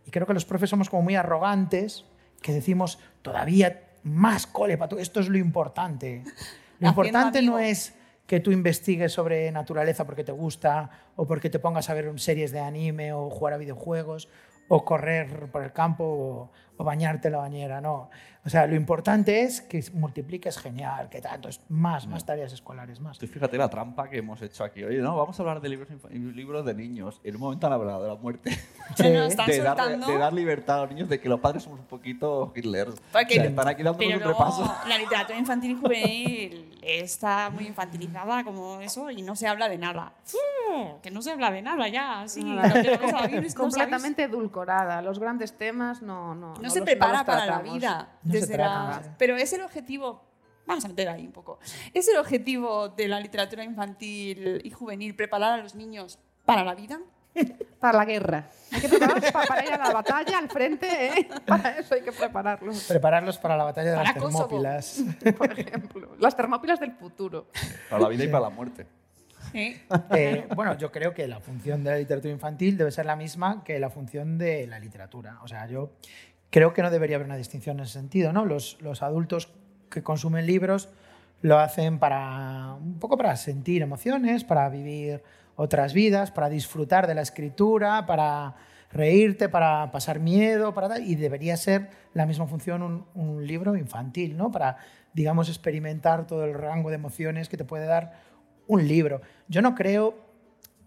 Y creo que los profes somos como muy arrogantes, que decimos todavía más cole para tú. Esto es lo importante. Lo importante no es que tú investigues sobre naturaleza porque te gusta o porque te pongas a ver series de anime o jugar a videojuegos o correr por el campo o, bañarte en la bañera, no. O sea, lo importante es que multipliques genial, que tanto, es más, más tareas escolares, más. Tú fíjate la trampa que hemos hecho aquí. Oye, no, vamos a hablar de libros, libros de niños. En un momento han hablado de la muerte. Sí. De, dar, de dar libertad a los niños, de que los padres somos un poquito Hitler. Porque- O sea, están aquí dándonos un repaso. la literatura infantil y juvenil está muy infantilizada como eso y no se habla de nada. que no se habla de nada ya, que no completamente edulcorada. Los grandes temas no no no, no se los- prepara no para la vida. No desde la-. Pero es el objetivo. Vamos a meter ahí un poco. Es el objetivo de la literatura infantil y juvenil preparar a los niños para la vida. Para la guerra. Hay que prepararlos pa- para ir a la batalla, al frente, ¿eh? Para eso hay que prepararlos. Prepararlos para la batalla de Para las Kosovo. Termópilas. Por ejemplo, las termópilas del futuro. Para la vida y para la muerte. Eh, bueno, yo creo que la función de la literatura infantil debe ser la misma que la función de la literatura. O sea, yo creo que no debería haber una distinción en ese sentido, ¿no? Los, los adultos que consumen libros lo hacen para un poco para sentir emociones, para vivir otras vidas, para disfrutar de la escritura, para reírte, para pasar miedo, para y debería ser la misma función un, un libro infantil, ¿no? Para, digamos, experimentar todo el rango de emociones que te puede dar un libro. Yo no creo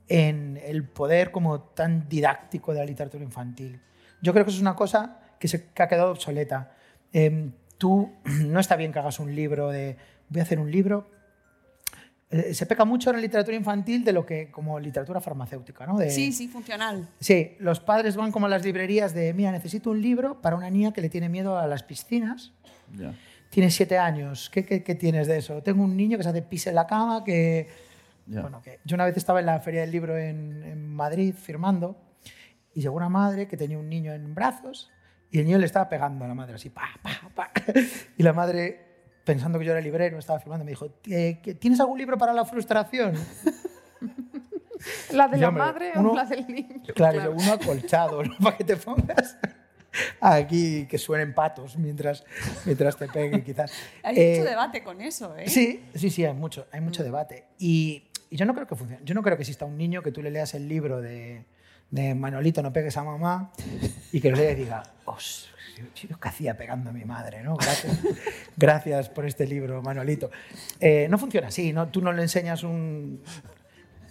en el poder como tan didáctico de la literatura infantil. Yo creo que eso es una cosa que, se, que ha quedado obsoleta. Em, tú no está bien que hagas un libro de voy a hacer un libro. Eh, se peca mucho en la literatura infantil de lo que como literatura farmacéutica, ¿no? De, Sí, sí, funcional. Sí, los padres van como a las librerías de, mira, necesito un libro para una niña que le tiene miedo a las piscinas. Ya. Tienes siete años, ¿qué, qué, qué tienes de eso? Tengo un niño que se hace pis en la cama, que... Ya. Bueno, que yo una vez estaba en la Feria del Libro en, en Madrid firmando y llegó una madre que tenía un niño en brazos y el niño le estaba pegando a la madre así, pa, pa, pa. Y la madre, pensando que yo era librero, estaba firmando, me dijo, "Eh, ¿que- ¿tienes algún libro para la frustración? ¿La de la madre uno- o la del niño? Claro, yo uno acolchado, ¿no? para que te pongas aquí, que suenen patos mientras, mientras te peguen, quizás. Hay Eh, mucho debate con eso, ¿eh? Sí, sí, sí, hay mucho, hay mucho debate. Y, y yo no creo que funcione. Yo no creo que exista un niño que tú le leas el libro de, de Manolito, no pegues a mamá, y que lo lea y diga, "Os, qué hacía pegando a mi madre, ¿no? Gracias, gracias por este libro, Manolito. Eh, no funciona así, ¿no? Tú no le enseñas un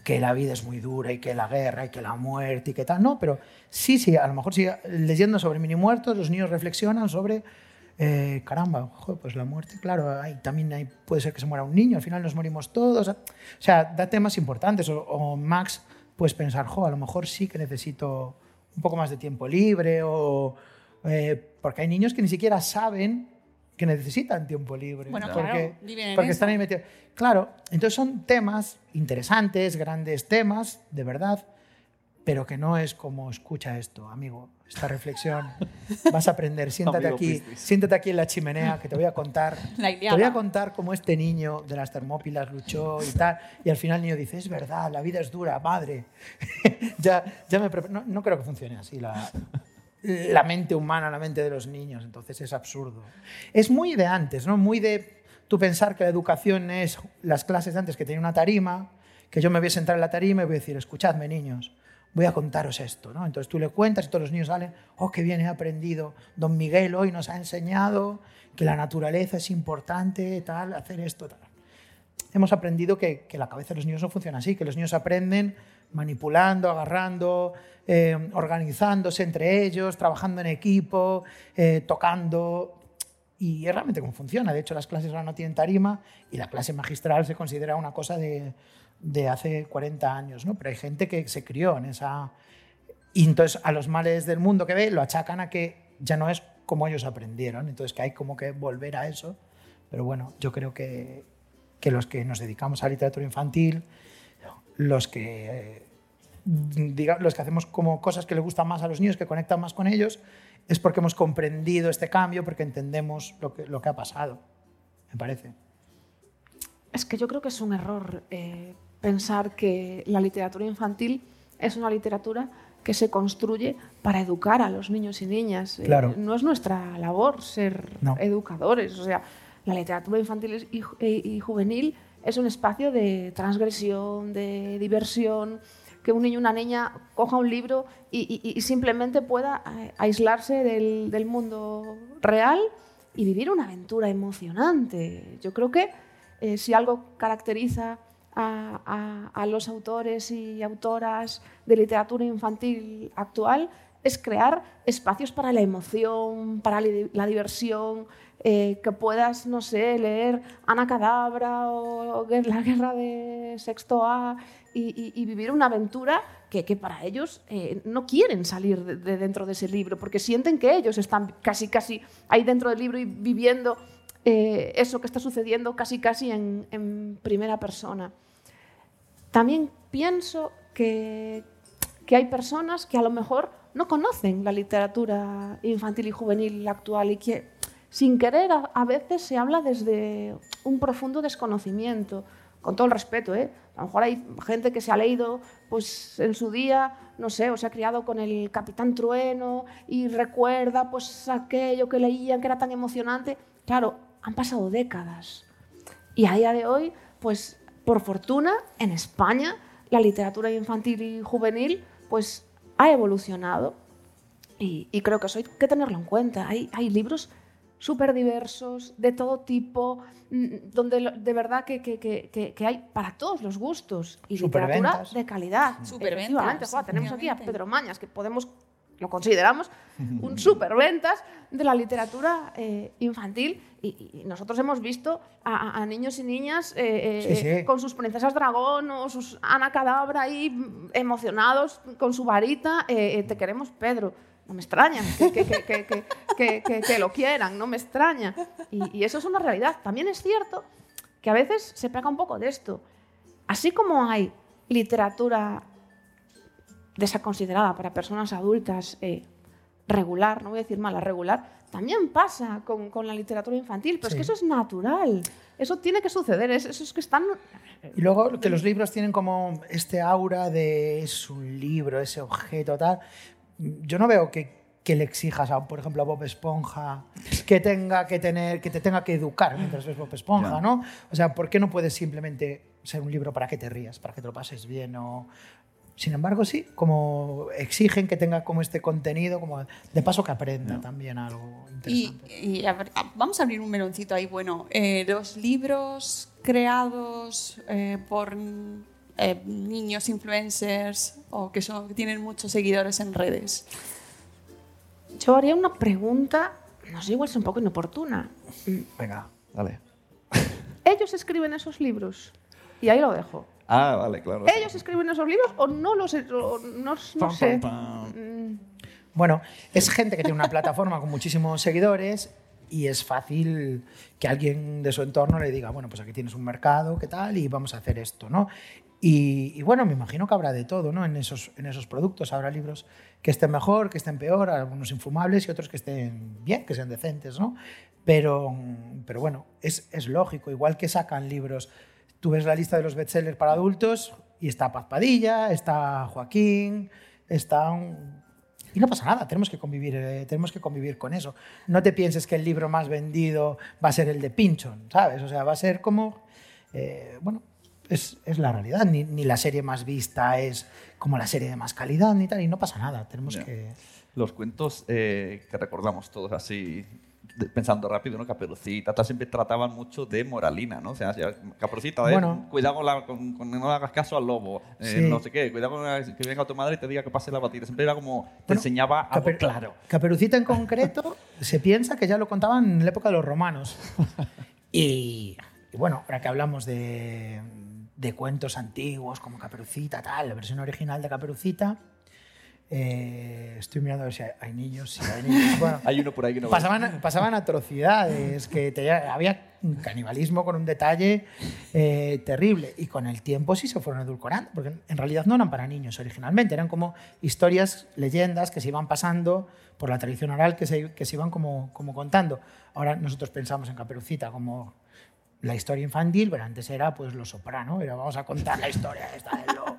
que la vida es muy dura y que la guerra y que la muerte y que tal, no, pero sí, sí, a lo mejor sí, leyendo sobre mini muertos, los niños reflexionan sobre, eh, caramba, joder, pues la muerte, claro, hay, también hay, puede ser que se muera un niño, al final nos morimos todos, o sea, da temas importantes, o, o Max, pues pensar, jo, a lo mejor sí que necesito un poco más de tiempo libre, o eh, porque hay niños que ni siquiera saben que necesitan tiempo libre. Bueno, porque, claro, porque están ahí metidos. Claro, entonces son temas interesantes, grandes temas, de verdad, pero que no es como escucha esto, amigo, esta reflexión. Vas a aprender, siéntate Amigo aquí, siéntate aquí en la chimenea que te voy a contar. Te voy a contar cómo este niño de las Termópilas luchó y tal. Y al final el niño dice, es verdad, la vida es dura, madre. ya, ya me preparo. No, no creo que funcione así la, la mente humana, la mente de los niños. Entonces es absurdo. Es muy de antes, ¿no? Muy de tú pensar que la educación es las clases de antes que tenía una tarima, que yo me voy a sentar en la tarima y voy a decir, escuchadme niños, voy a contaros esto, ¿no? Entonces tú le cuentas y todos los niños salen, oh, qué bien he aprendido, don Miguel hoy nos ha enseñado que la naturaleza es importante, tal, hacer esto, tal. Hemos aprendido que, que la cabeza de los niños no funciona así, que los niños aprenden manipulando, agarrando, eh, organizándose entre ellos, trabajando en equipo, eh, tocando. Y es realmente cómo funciona. De hecho, las clases ahora no tienen tarima y la clase magistral se considera una cosa de, de hace 40 años, ¿no? Pero hay gente que se crió en esa... Y entonces a los males del mundo que ve lo achacan a que ya no es como ellos aprendieron. Entonces que hay como que volver a eso. Pero bueno, yo creo que, que los que nos dedicamos a literatura infantil, los que, diga- los que hacemos como cosas que les gustan más a los niños, que conectan más con ellos, es porque hemos comprendido este cambio, porque entendemos lo que, lo que ha pasado, me parece. Es que yo creo que es un error eh, pensar que la literatura infantil es una literatura que se construye para educar a los niños y niñas. Eh, Claro. no es nuestra labor ser No. educadores. O sea, la literatura infantil es- y, ju- y juvenil es un espacio de transgresión, de diversión, que un niño o una niña coja un libro y, y- y simplemente pueda eh, aislarse del, del mundo real y vivir una aventura emocionante. Yo creo que eh, si algo caracteriza a, los autores y autoras de literatura infantil actual es crear espacios para la emoción, para la diversión, eh, que puedas, no sé, leer Ana Cadabra o La Guerra de Sexto A y, vivir una aventura que, que para ellos eh, no quieren salir de, de dentro de ese libro, porque sienten que ellos están casi, casi ahí dentro del libro y viviendo eh, eso que está sucediendo casi, casi en, primera persona. También pienso que, hay personas que a lo mejor no conocen la literatura infantil y juvenil actual y que sin querer a, a veces se habla desde un profundo desconocimiento, con todo el respeto, ¿eh? A lo mejor hay gente que se ha leído pues en su día, no sé, o se ha criado con el Capitán Trueno y recuerda pues aquello que leían que era tan emocionante. Claro, han pasado décadas. Y a día de hoy, pues por fortuna, en España la literatura infantil y juvenil pues ha evolucionado y, y creo que eso hay que tenerlo en cuenta. Hay, hay libros súper diversos, de todo tipo, mm, donde de verdad que, que- que- que- hay para todos los gustos y literatura de calidad. Superventas, joder, tenemos aquí a. Pedro Mañas, que podemos, lo consideramos, un superventas de la literatura eh, infantil y, y nosotros hemos visto a, niños y niñas eh, eh, Sí, con sus princesas dragón o sus Ana Cadabra ahí mm, emocionados con su varita, te queremos Pedro. No me extraña que lo quieran, no me extraña. Y, y eso es una realidad. También es cierto que a veces se pega un poco de esto. Así como hay literatura desaconsiderada para personas adultas eh, regular, no voy a decir mala, regular, también pasa con, con la literatura infantil, pero es Sí. que eso es natural, eso tiene que suceder, es- eso es que están... Y luego que los libros tienen como este aura de es un libro, ese objeto, tal. Yo no veo que, que le exijas, a, por ejemplo, a Bob Esponja que tenga que tener, que te tenga que educar mientras ves Bob Esponja. ¿no? O sea, ¿por qué no puedes simplemente ser un libro para que te rías, para que te lo pases bien? O... Sin embargo, sí, como exigen que tenga como este contenido, como de paso que aprenda también algo interesante. y a ver, a- vamos a abrir un meloncito ahí. Bueno, eh, los libros creados eh, por eh, niños influencers o que, son, que tienen muchos seguidores en redes. Yo haría una pregunta, no sé, igual es un poco inoportuna. Venga, dale. ¿Ellos escriben esos libros? Y ahí lo dejo. Ah, vale, claro. ¿Ellos escriben esos libros o no los o no, no Pam, sé? pam, Mm, Bueno, es gente que tiene una plataforma con muchísimos seguidores y es fácil que alguien de su entorno le diga, bueno, pues aquí tienes un mercado, ¿qué tal? Y vamos a hacer esto, ¿no? Y, y bueno, me imagino que habrá de todo, ¿no? En esos, en esos productos habrá libros que estén mejor, que estén peor, algunos infumables y otros que estén bien, que sean decentes, ¿no? Pero, pero bueno, es, es lógico, igual que sacan libros, tú ves la lista de los bestsellers para adultos y está Paz Padilla, está Joaquín, está un- y no pasa nada, tenemos que convivir, eh, tenemos que convivir con eso. No te pienses que el libro más vendido va a ser el de Pinchon, ¿sabes? O sea, va a ser como, eh, bueno, es, es la realidad. Ni, ni la serie más vista es como la serie de más calidad, ni tal, y no pasa nada. Tenemos que... Los cuentos eh, que recordamos todos así, pensando rápido, ¿no? Caperucita, tal, siempre trataban mucho de moralina, ¿no? O sea, Caperucita, de, Bueno. cuidado con, la- con- con no hagas caso al lobo, eh, Sí. no sé qué, cuidado con la- que venga tu madre y te diga que pase la batida. Siempre era como, te enseñaba algo Caper- claro. Caperucita en concreto se piensa que ya lo contaban en la época de los romanos. Y, y bueno, ahora que hablamos de, de cuentos antiguos como Caperucita, tal, la versión original de Caperucita, eh, estoy mirando a ver si hay, hay niños. Si hay niños. Bueno, Hay uno por ahí que no pasaban, pasaban atrocidades, que te- había un canibalismo con un detalle eh, terrible. Y con el tiempo sí se fueron edulcorando, porque en realidad no eran para niños originalmente, eran como historias, leyendas que se iban pasando por la tradición oral, que se, que se iban como, como contando. Ahora nosotros pensamos en Caperucita como la historia infantil, pero antes era pues Lo Soprano, era vamos a contar la historia esta del lobo.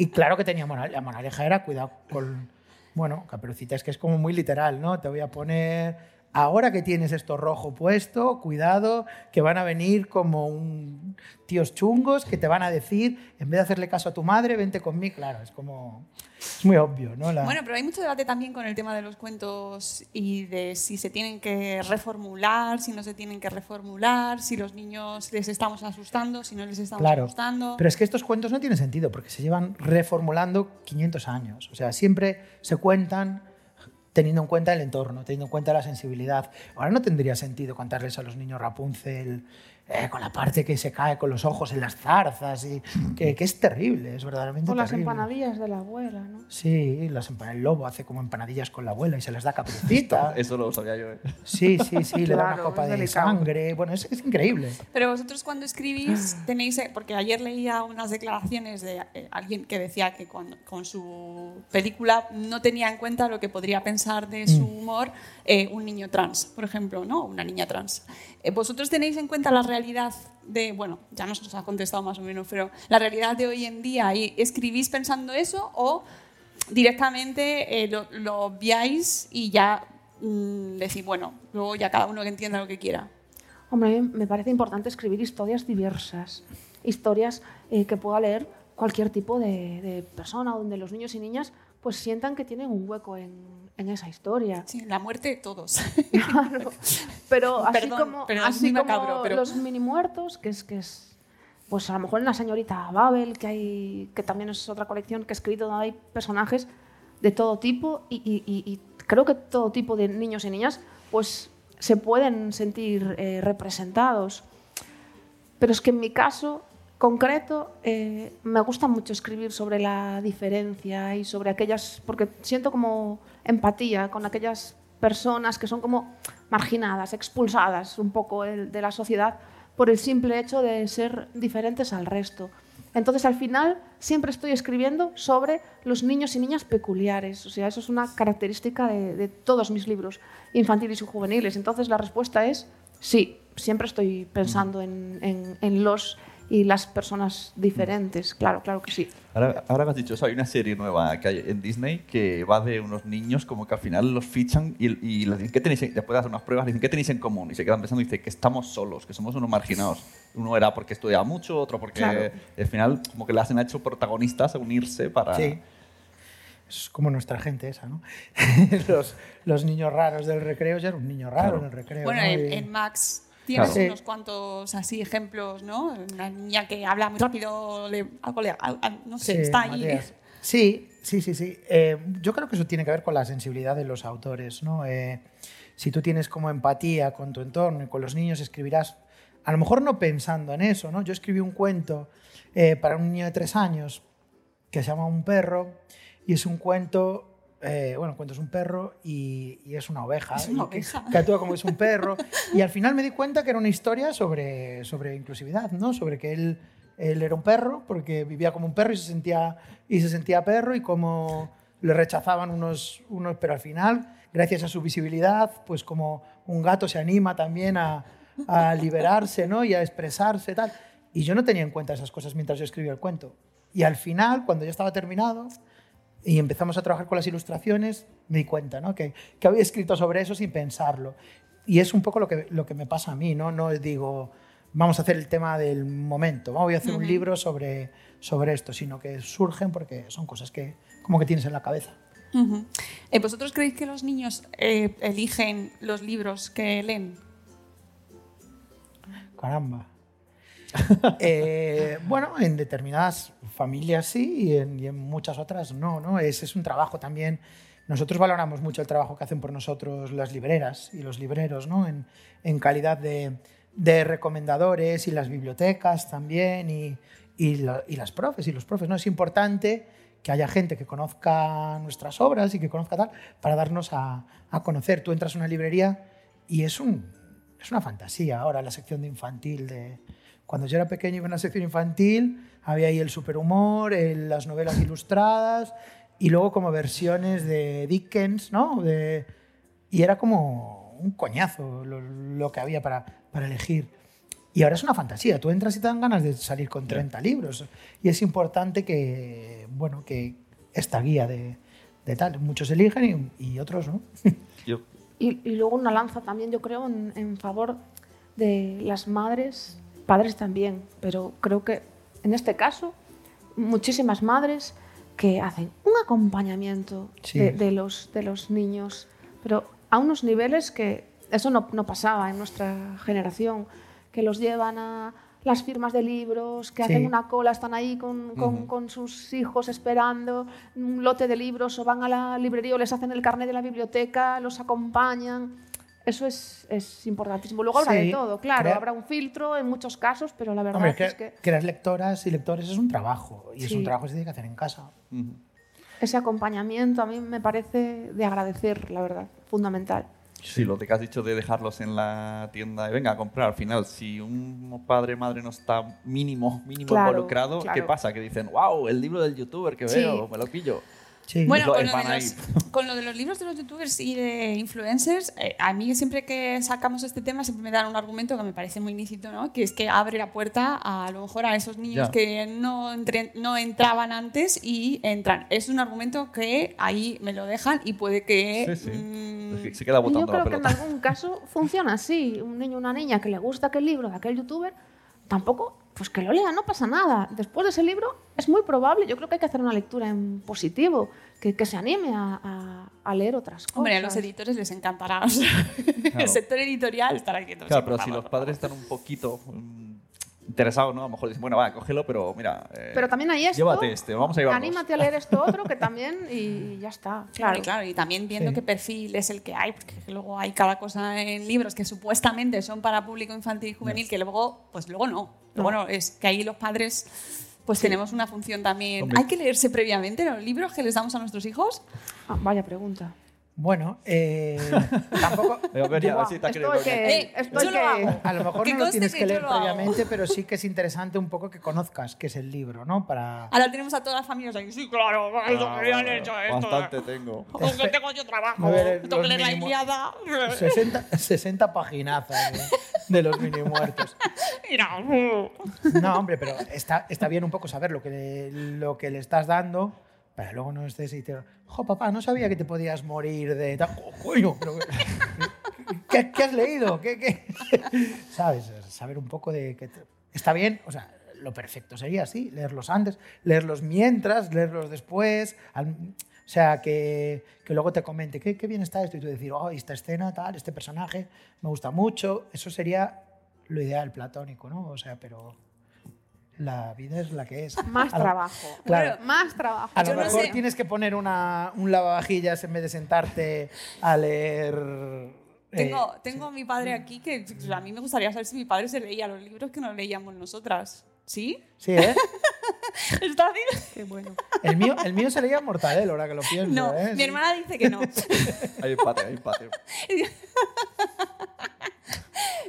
Y claro que tenía moral, la moraleja era cuidado con... Bueno, Caperucita es que es como muy literal, ¿no? Te voy a poner... Ahora que tienes esto rojo puesto, cuidado, que van a venir como un tíos chungos que te van a decir, en vez de hacerle caso a tu madre, vente conmigo. Claro, es como... Es muy obvio, ¿no? La- Bueno, pero hay mucho debate también con el tema de los cuentos y de si se tienen que reformular, si no se tienen que reformular, si los niños les estamos asustando, si no les estamos Claro, asustando. pero es que estos cuentos no tienen sentido porque se llevan reformulando 500 años. O sea, siempre se cuentan teniendo en cuenta el entorno, teniendo en cuenta la sensibilidad. Ahora no tendría sentido contarles a los niños Rapunzel eh, con la parte que se cae con los ojos en las zarzas, y que, que es terrible, es verdaderamente O las terrible. empanadillas de la abuela, ¿no? Sí, las el lobo hace como empanadillas con la abuela y se les da caperucita. Eso lo sabía yo. ¿eh? Sí, sí, sí, le da una copa de delicado. sangre. Bueno, es, es increíble. Pero vosotros cuando escribís tenéis, eh, porque ayer leía unas declaraciones de eh, alguien que decía que con, con su película no tenía en cuenta lo que podría pensar de su Mm. humor eh, un niño trans, por ejemplo, ¿no? Una niña trans. Eh, ¿Vosotros tenéis en cuenta la realidad de, bueno, ya nos os ha contestado más o menos, pero la realidad de hoy en día y escribís pensando eso o directamente eh, lo, lo obviáis y ya mm, decís, bueno, luego ya cada uno que entienda lo que quiera? Hombre, me parece importante escribir historias diversas, historias eh, que pueda leer cualquier tipo de, de persona, donde los niños y niñas pues sientan que tienen un hueco en, en esa historia. Sí, la muerte de todos. Claro. Pero así Perdón, como, pero así como pero- los mini muertos, que es que es pues a lo mejor en la señorita Babel, que hay que también es otra colección que he escrito donde hay personajes de todo tipo y, y- y- y creo que todo tipo de niños y niñas pues se pueden sentir eh, representados. Pero es que en mi caso concreto eh, me gusta mucho escribir sobre la diferencia y sobre aquellas, porque siento como empatía con aquellas personas que son como marginadas, expulsadas un poco de la sociedad por el simple hecho de ser diferentes al resto. Entonces al final siempre estoy escribiendo sobre los niños y niñas peculiares, o sea, eso es una característica de, todos mis libros infantiles y juveniles. Entonces la respuesta es sí, siempre estoy pensando en, en- en los y las personas diferentes, claro, claro que sí. Ahora, ahora que has dicho eso, hay una serie nueva que hay en Disney que va de unos niños como que al final los fichan y, y les dicen, ¿qué tenéis? en-?" Después de hacer unas pruebas, les dicen, ¿qué tenéis en común? Y se quedan pensando y dicen que estamos solos, que somos unos marginados. Uno era porque estudiaba mucho, otro porque Claro. al final como que les hacen hecho protagonistas a unirse para... Sí. Es como nuestra gente esa, ¿no? los, los niños raros del recreo, ya era un niño raro en el recreo. Bueno, ¿no? en, Y- en Max tienes Claro. unos cuantos así ejemplos, ¿no? Una niña que habla muy rápido, le, algo le- no sé, Sí, está ahí. Matías. Sí, sí, sí, sí. Eh, yo creo que eso tiene que ver con la sensibilidad de los autores, ¿no? Eh, si tú tienes como empatía con tu entorno y con los niños, escribirás, a lo mejor no pensando en eso, ¿no? Yo escribí un cuento eh, para un niño de tres años que se llama Un perro y es un cuento, eh, bueno, el cuento es un perro y, y es una oveja. Es una y que- oveja. Que, actúa como es un perro. Y al final me di cuenta que era una historia sobre, sobre inclusividad, ¿no? Sobre que él, él era un perro porque vivía como un perro y se sentía, y se sentía perro y cómo le rechazaban unos, unos, pero al final, gracias a su visibilidad, pues como un gato se anima también a, a liberarse, ¿no? Y a expresarse, tal. Y yo no tenía en cuenta esas cosas mientras yo escribía el cuento. Y al final, cuando ya estaba terminado y empezamos a trabajar con las ilustraciones, me di cuenta ¿no? que, que había escrito sobre eso sin pensarlo. Y es un poco lo que, lo que me pasa a mí, ¿no? No digo, vamos a hacer el tema del momento, voy a hacer un Ujú. libro sobre, sobre esto, sino que surgen porque son cosas que como que tienes en la cabeza. Ujú. Eh, ¿Vosotros creéis que los niños eh, eligen los libros que leen? Caramba. Eh, bueno, en determinadas familias sí y en, y en muchas otras no, ¿no? Ese es un trabajo también. Nosotros valoramos mucho el trabajo que hacen por nosotros las libreras y los libreros, ¿no? En, en calidad de, de recomendadores y las bibliotecas también y, y, la- y las profes y los profes, ¿no? Es importante que haya gente que conozca nuestras obras y que conozca tal para darnos a, a conocer. Tú entras a una librería y es, un, es una fantasía ahora la sección de infantil de, cuando yo era pequeño iba a una sección infantil, había ahí el superhumor, el- las novelas ilustradas y luego como versiones de Dickens, ¿no? De- y era como un coñazo lo, lo que había para, para elegir. Y ahora es una fantasía, tú entras y te dan ganas de salir con 30 libros. Y es importante que, bueno, que esta guía de, de tal, muchos eligen y, y otros no. Yo, Y, y luego una lanza también, yo creo, en, en favor de las madres, padres también, pero creo que en este caso, muchísimas madres que hacen un acompañamiento Sí. de, de los, de los niños, pero a unos niveles que eso no, no pasaba en nuestra generación, que los llevan a, las firmas de libros, que Sí. hacen una cola, están ahí con, con- con sus hijos esperando un lote de libros o van a la librería o les hacen el carnet de la biblioteca, los acompañan. Eso es, es importantísimo. Luego habrá Sí, de todo, claro, crea- habrá un filtro en muchos casos, pero la verdad Hombre, es que, que crear lectoras y lectores es un trabajo. Y es Sí. un trabajo que se tiene que hacer en casa. Ese acompañamiento a mí me parece de agradecer, la verdad, fundamental. Sí, lo que has dicho de dejarlos en la tienda y venga a comprar. Al final, si un padre madre no está mínimo, mínimo Claro, involucrado, ¿qué claro. pasa? Que dicen, wow, el libro del youtuber que Sí. veo, me lo pillo. Sí. Bueno, Lo- con lo, de los, con lo de los libros de los youtubers y de influencers, eh, a mí siempre que sacamos este tema siempre me dan un argumento que me parece muy ilícito, ¿no? que es que abre la puerta a, a lo mejor a esos niños Ya. que no, entre- no entraban antes y entran. Es un argumento que ahí me lo dejan y puede que... Sí, sí. mm, Es que Se queda Y yo botando la creo que en algún caso funciona así. Un niño o una niña que le gusta aquel libro de aquel youtuber, tampoco, pues que lo lea, no pasa nada. Después de ese libro es muy probable, yo creo que hay que hacer una lectura en positivo, que, que se anime a, a- a leer otras cosas. Hombre, a los editores les encantará. o sea, El sector editorial estará diciendo... Claro, "Sí, pero si los padres están un poquito mm, interesados, ¿no? A lo mejor dicen, bueno, va, cógelo, pero mira. eh, Pero también hay esto. Llévate este, vamos a llevarlos. Anímate a leer esto otro que también y ya está. Claro. Claro, claro, y también viendo Sí. qué perfil es el que hay, porque luego hay cada cosa en libros que supuestamente son para público infantil y juvenil, que luego, pues luego no. Luego no, es que ahí los padres pues tenemos una función también. Hombre. ¿Hay que leerse previamente los libros que les damos a nuestros hijos? Ah, vaya pregunta. Bueno, eh, tampoco. Estoy querido que. Eh, lo que- hago. A lo mejor Que no lo tienes que que leer lo previamente, pero sí que es interesante un poco que conozcas qué es el libro, ¿no? Para. Ahora tenemos a todas las familias ahí, sí, claro, Ah, quería leer yo esto. Bastante tengo. O que tengo yo trabajo, ver, tengo que leer la Iliada. 60, 60 paginazas de, de los mini muertos. Mira, No, hombre, pero está, está bien un poco saber lo que, le, lo que le estás dando para luego no estés y te... Jo, papá, no sabía que te podías morir de... tal". "Jo, coño, pero ¿qué, qué has leído? ¿Qué, qué?". ¿Sabes? Saber un poco de... Que te- está bien, o sea, lo perfecto sería así, leerlos antes, leerlos mientras, leerlos después... al- o sea, que, que luego te comente, ¿qué, qué bien está esto? Y tú decir, oh, esta escena, tal, este personaje, me gusta mucho. Eso sería lo ideal platónico, ¿no? O sea, pero la vida es la que es. Más lo- trabajo. Claro. Más trabajo. A lo Yo no mejor sé. tienes que poner una, un lavavajillas en vez de sentarte a leer. eh, Tengo, tengo a mi padre aquí que a mí me gustaría saber si mi padre se leía los libros que nos leíamos nosotras. ¿Sí? Sí, ¿eh? ¿Está bien? Qué bueno. El mío, el mío se leía Mortadelo, ahora que lo pienso. No, ¿eh? mi Sí. hermana dice que no. Hay empate, hay empate.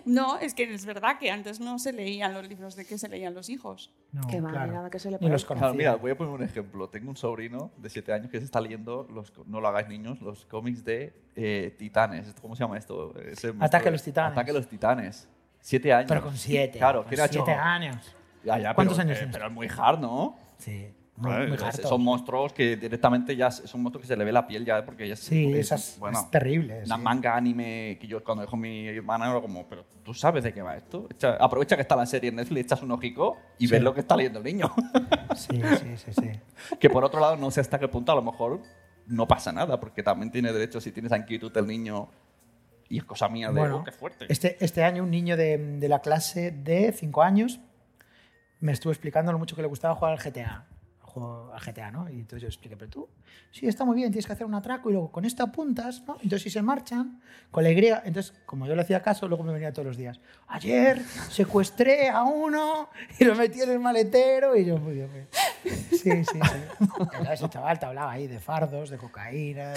No, es que es verdad que antes no se leían los libros de que se leían los hijos. No, Qué va, claro. nada que se le los. Claro, mira, voy a poner un ejemplo. Tengo un sobrino de 7 años que se está leyendo, los, no lo hagáis niños, los cómics de eh, Titanes. ¿Cómo se llama esto? Ese Ataque a de- los Titanes. Ataque a los Titanes. 7 años. Pero con siete. Claro, con ¿quién ha hecho? siete años. Ya, ya, ¿Cuántos pero, años eh, tienes? Pero es muy hard, ¿no? Sí, muy, muy son monstruos que directamente ya son monstruos que se le ve la piel ya porque ya Sí, es, esas, es terrible. Una sí. manga anime que yo cuando dejo a mi hermana era como, pero tú sabes de qué va esto. Echa- aprovecha que está la serie en Netflix, echas un ojico y Sí. ves lo que está leyendo el niño. Sí, sí, sí, sí. que por otro lado no sé hasta qué punto a lo mejor no pasa nada porque también tiene derecho si tienes inquietud el niño y es cosa mía de Bueno, oh, qué fuerte. Este, este año un niño de, de la clase de 5 años me estuvo explicando lo mucho que le gustaba jugar al GTA. Juego- al GTA, ¿no? Y entonces yo expliqué, pero tú, sí, está muy bien, tienes que hacer un atraco y luego con esto apuntas, ¿no? Entonces si se marchan, con la Y, entonces como yo le hacía caso, luego me venía todos los días. Ayer secuestré a uno y lo metí en el maletero y yo, pues, Dios mío. Sí, sí, sí. Pero ese chaval te hablaba ahí de fardos, de cocaína,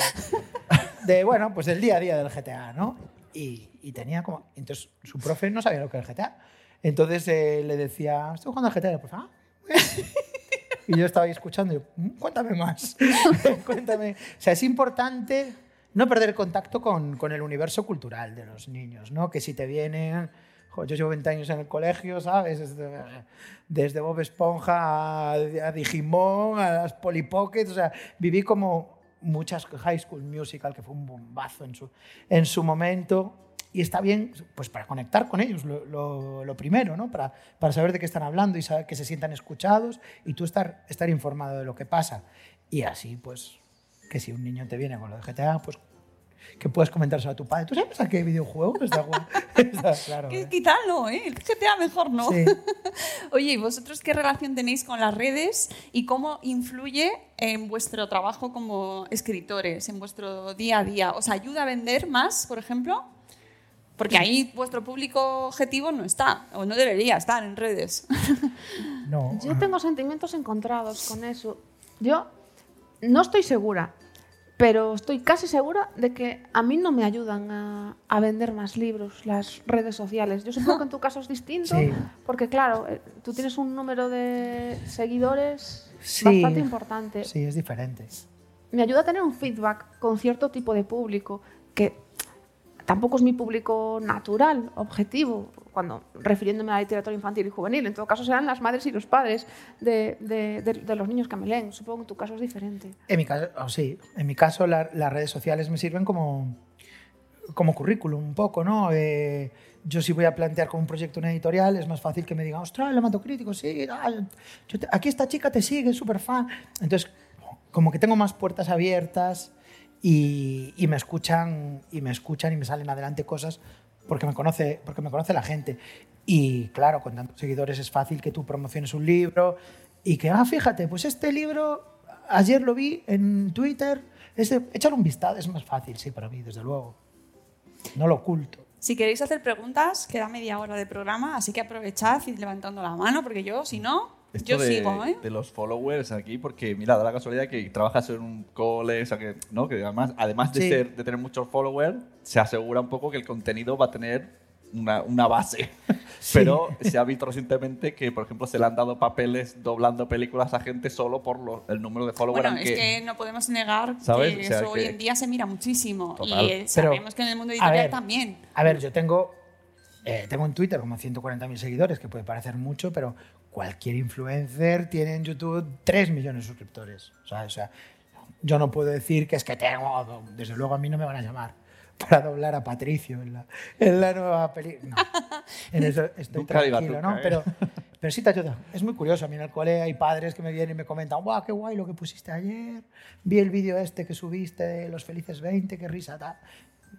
de, bueno, pues del día a día del GTA, ¿no? Y, y tenía como... Entonces su profe no sabía lo que era el GTA. Entonces eh, le decía, estoy jugando al GTA. Y el profe, "Ah, bueno". Y yo estaba ahí escuchando y yo, "Mm, cuéntame más. cuéntame. O sea, es importante no perder contacto con, con el universo cultural de los niños, ¿no? Que si te vienen... Yo llevo 20 años en el colegio, ¿sabes? Desde, Bob Esponja a, a Digimon, a las Polly o sea, viví como muchas High School Musical, que fue un bombazo en su, en su momento. Y está bien, pues para conectar con ellos, lo, lo- lo primero, ¿no? Para, para saber de qué están hablando y saber que se sientan escuchados y tú estar, estar informado de lo que pasa. Y así, pues, que si un niño te viene con lo de GTA, pues que puedes comentárselo a tu padre. ¿Tú sabes a qué videojuego está jugando? Claro, ¿eh? quizá no, ¿eh? El GTA mejor no. Sí. Oye, ¿y vosotros qué relación tenéis con las redes y cómo influye en vuestro trabajo como escritores, en vuestro día a día? ¿Os ayuda a vender más, por ejemplo? Porque ahí vuestro público objetivo no está, o no debería estar en redes. No. Yo tengo sentimientos encontrados con eso. Yo no estoy segura, pero estoy casi segura de que a mí no me ayudan a, a vender más libros las redes sociales. Yo supongo que en tu caso es distinto, Sí. porque claro, eh, tú tienes un número de seguidores Sí. bastante importante. Sí, es diferente. Me ayuda a tener un feedback con cierto tipo de público que tampoco es mi público natural, objetivo, cuando refiriéndome a la literatura infantil y juvenil. En todo caso serán las madres y los padres de, los niños que me leen. Supongo que en tu caso es diferente. En mi caso, oh, sí, en mi caso la- las redes sociales me sirven como, como currículum un poco, ¿no? Eh, yo si voy a plantear como un proyecto una editorial es más fácil que me digan, ostras, el hematocrítico, sí, aquí esta chica te sigue, es súper fan. Entonces, como que tengo más puertas abiertas y, y me escuchan y me escuchan y me salen adelante cosas porque me conoce porque me conoce la gente. Y claro con tantos seguidores es fácil que tú promociones un libro y que ah fíjate pues este libro ayer lo vi en Twitter ese, échale un vistazo es más fácil sí para mí desde luego. No lo oculto. Si queréis hacer preguntas, queda media hora de programa, así que aprovechad y levantando la mano, porque yo, si no, Esto yo de, sigo, ¿eh? de los followers aquí, porque mira, da la casualidad que trabajas en un cole, o sea que, ¿no? que además, además de, Sí. ser, de tener muchos followers, se asegura un poco que el contenido va a tener una, una base. Pero se ha visto recientemente que, por ejemplo, se le han dado papeles doblando películas a gente solo por lo- el número de followers. Bueno, es que no podemos negar ¿Sabes? que O sea, eso hoy que- en día se mira muchísimo. Total. Y eh, Pero, sabemos que en el mundo a editorial ver, también. A ver, yo tengo, eh, tengo en Twitter como 140.000 seguidores, que puede parecer mucho, pero cualquier influencer tiene en YouTube 3 millones de suscriptores. Sea, o sea, yo no puedo decir que es que tengo, desde luego a mí no me van a llamar para doblar a Patricio en la, en la nueva película. No, en eso estoy Nunca tranquilo, nunca, ¿no? ¿eh? Pero, pero sí te ayuda. Es muy curioso. A mí en el cole hay padres que me vienen y me comentan, ¡guau, qué guay lo que pusiste ayer! Vi el vídeo este que subiste de los felices 20, qué risa, tal.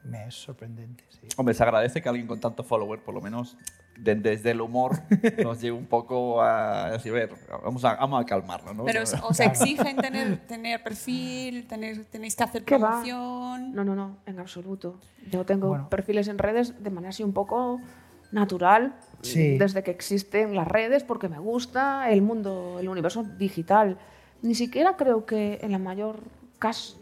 Me es sorprendente, sí. Hombre, se agradece que alguien con tantos followers, por lo menos de- desde el humor, nos lleve un poco a decir, a ver, vamos a, vamos a calmarlo, ¿no? Pero os, exigen tener, tener perfil, tener, tenéis que hacer promoción. No, no, no, en absoluto. Yo tengo Bueno. perfiles en redes de manera así un poco natural, Sí. desde que existen las redes, porque me gusta el mundo, el universo digital. Ni siquiera creo que en la mayor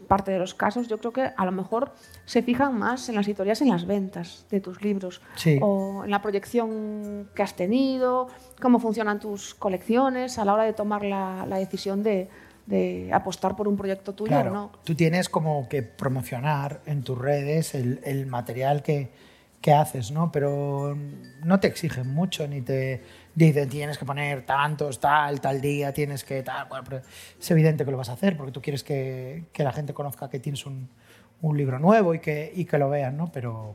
parte de los casos, yo creo que a lo mejor se fijan más en las historias, en las ventas de tus libros, Sí. o en la proyección que has tenido, cómo funcionan tus colecciones a la hora de tomar la, la decisión de, de apostar por un proyecto tuyo Claro, no. tú tienes como que promocionar en tus redes el, el material que, que haces, ¿no? Pero no te exigen mucho, ni te dicen tienes que poner tantos, tal, tal día, tienes que tal. Bueno, pero es evidente que lo vas a hacer porque tú quieres que, que la gente conozca que tienes un, un libro nuevo y que, y que lo vean, ¿no? Pero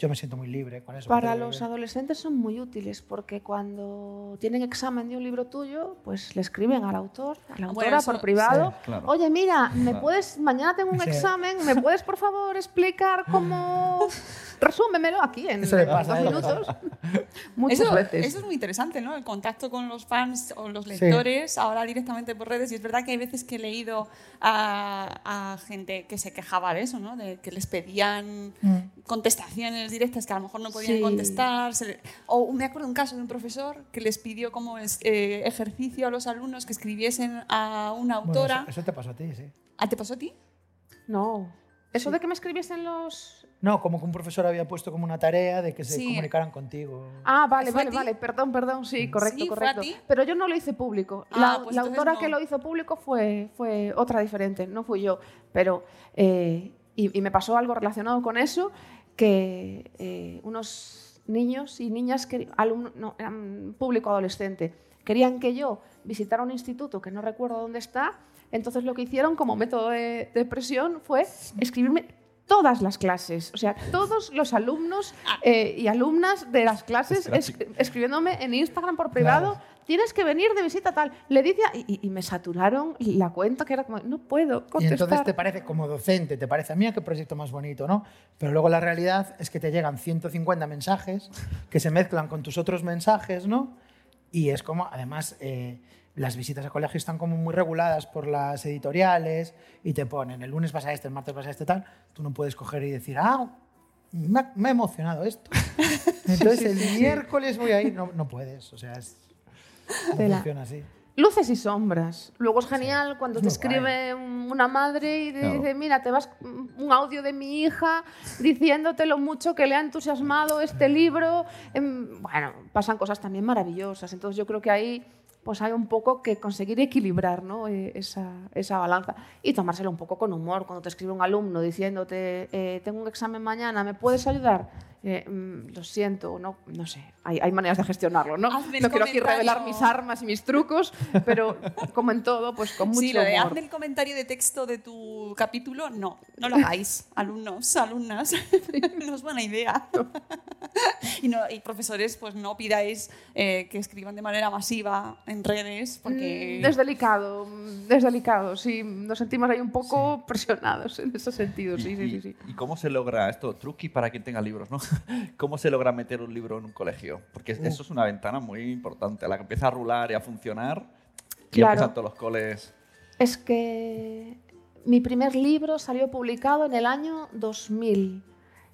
yo me siento muy libre con eso. Para los adolescentes son muy útiles porque cuando tienen examen de un libro tuyo, pues le escriben al autor, a la Bueno, autora eso- por privado. sí, claro. Oye, mira, me Claro. puedes, mañana tengo un Sí. examen, ¿me puedes por favor explicar cómo? Resúmemelo aquí en Eso dos pasa ellos. minutos. Muchas Eso, veces. eso es muy interesante, ¿no? El contacto con los fans o los lectores, ahora directamente por redes. Y es verdad que hay veces que he leído a, a gente que se quejaba de eso, ¿no? De que les pedían Mm. contestaciones directas que a lo mejor no podían Sí. contestar. le- o me acuerdo de un caso de un profesor que les pidió como es- eh, ejercicio a los alumnos que escribiesen a una Bueno, autora. eso, eso te pasó a ti, sí. ¿Ah, te pasó a ti? No. Eso de que me escribiesen los... No, como que un profesor había puesto como una tarea de que se Sí. comunicaran contigo. Ah, vale, ¿Fue a vale, vale, perdón, perdón, sí, correcto, Sí, ¿fue a correcto. Pero yo no lo hice público. Ah, la pues la autora no. que lo hizo público fue, fue otra diferente, no fui yo. Pero, eh, y, y me pasó algo relacionado con eso, que eh, unos niños y niñas, que, alumno- no, eran público adolescente, querían que yo visitara un instituto que no recuerdo dónde está, entonces lo que hicieron como método de, de presión fue escribirme todas las clases, o sea, todos los alumnos eh, y alumnas de las clases es- escribiéndome en Instagram por privado, Claro. Tienes que venir de visita tal. Le dice, a- y, y- y me saturaron la cuenta que era como, no puedo Y contestar. entonces te parece como docente, te parece a mí qué proyecto más bonito, ¿no? Pero luego la realidad es que te llegan 150 mensajes que se mezclan con tus otros mensajes, ¿no? Y es como, además, eh, las visitas a colegio están como muy reguladas por las editoriales y te ponen, el lunes vas a este, el martes vas a este, tal. Tú no puedes coger y decir, ah, me ha, me ha emocionado esto. Entonces Sí, el sí, miércoles voy a ir, no, no puedes, o sea, es. funciona así. Luces y sombras. Luego es genial cuando te Muy escribe un- una madre y te Claro. dice, mira, te vas un audio de mi hija diciéndote lo mucho que le ha entusiasmado este libro. Em, Bueno, pasan cosas también maravillosas. Entonces yo creo que ahí pues hay un poco que conseguir equilibrar ¿no? Eh, esa, esa balanza y tomárselo un poco con humor. Cuando te escribe un alumno diciéndote, eh, tengo un examen mañana, ¿me puedes ayudar? Eh, mm, lo siento, no, no sé, hay, hay maneras de gestionarlo, ¿no? Hazme no quiero aquí revelar mis armas y mis trucos, pero como en todo, pues con mucho Sí, lo de humor. hazme el comentario de texto de tu capítulo, no, no lo hagáis, alumnos, alumnas, no es buena idea. y, no- y profesores, pues no pidáis eh, que escriban de manera masiva en redes, porque... Mm, Es delicado, mm, es delicado, sí, nos sentimos ahí un poco presionados en ese sentido, sí, sí, sí. sí. ¿Y cómo se logra esto? Truqui para quien tenga libros, ¿no? ¿Cómo se logra meter un libro en un colegio? Porque Uh. eso es una ventana muy importante. A la que empieza a rular y a funcionar, y Claro. empiezan todos los coles. Es que mi primer libro salió publicado en el año 2000.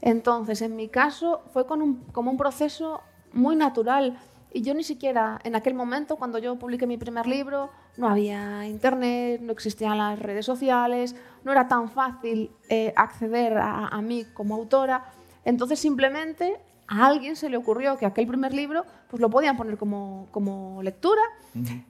Entonces, en mi caso, fue con un- como un proceso muy natural. Y yo ni siquiera, en aquel momento, cuando yo publiqué mi primer libro, no había internet, no existían las redes sociales, no era tan fácil eh, acceder a, a mí como autora. Entonces, simplemente a alguien se le ocurrió que aquel primer libro pues lo podían poner como, como lectura.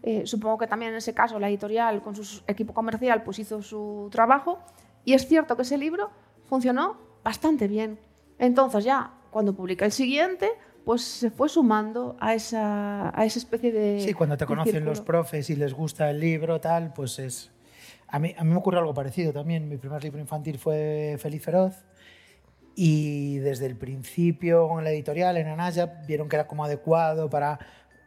Eh, supongo que también en ese caso la editorial con su equipo comercial pues hizo su trabajo y es cierto que ese libro funcionó bastante bien. Entonces ya cuando publiqué el siguiente pues se fue sumando a esa, a esa especie de... Sí, cuando te conocen los profes y les gusta el libro, tal, pues es... A mí, a mí me ocurrió algo parecido también. Mi primer libro infantil fue Feliz Feroz y desde el principio en la editorial, en Anaya, vieron que era como adecuado para...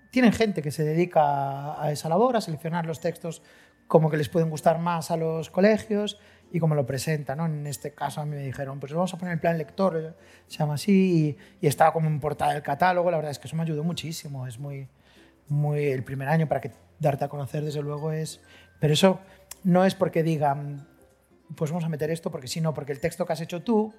Tienen gente que se dedica a esa labor, a seleccionar los textos como que les pueden gustar más a los colegios y como lo presentan. ¿no? En este caso a mí me dijeron, pues vamos a poner en plan lector, se llama así, y, y estaba como en portada del catálogo. La verdad es que eso me ayudó muchísimo. Es muy, muy el primer año para que darte a conocer, desde luego, es... Pero eso no es porque digan, pues vamos a meter esto, porque sí, no, porque el texto que has hecho tú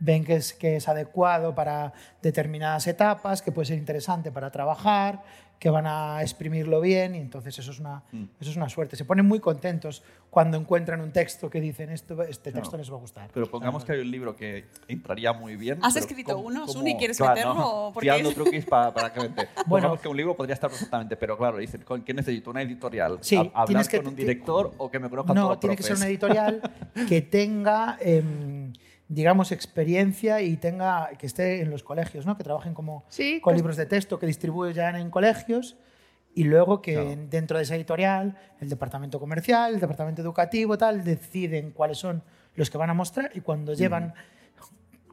ven que es, que es adecuado para determinadas etapas, que puede ser interesante para trabajar, que van a exprimirlo bien y entonces eso es una, Mm. eso es una suerte. Se ponen muy contentos cuando encuentran un texto que dicen esto, este texto Claro. les va a gustar. Pero pongamos que hay un libro que entraría muy bien. ¿Has escrito ¿cómo- uno, cómo- Suni, quieres Claro, meterlo? no, Porque- tirando truquis pa- para que vente. Bueno. Pongamos que un libro podría estar perfectamente, pero claro, dicen, ¿con qué necesito? ¿Una editorial? Sí, ¿A- ¿Hablar tienes que- con un director o que me conozcan todos No, tiene que ser profes? una editorial que tenga, em, digamos, experiencia y tenga que esté en los colegios, ¿no? que trabajen como Sí, con que- libros de texto, que distribuyan en colegios y luego que Claro. dentro de esa editorial el departamento comercial, el departamento educativo, tal, deciden cuáles son los que van a mostrar y cuando llevan,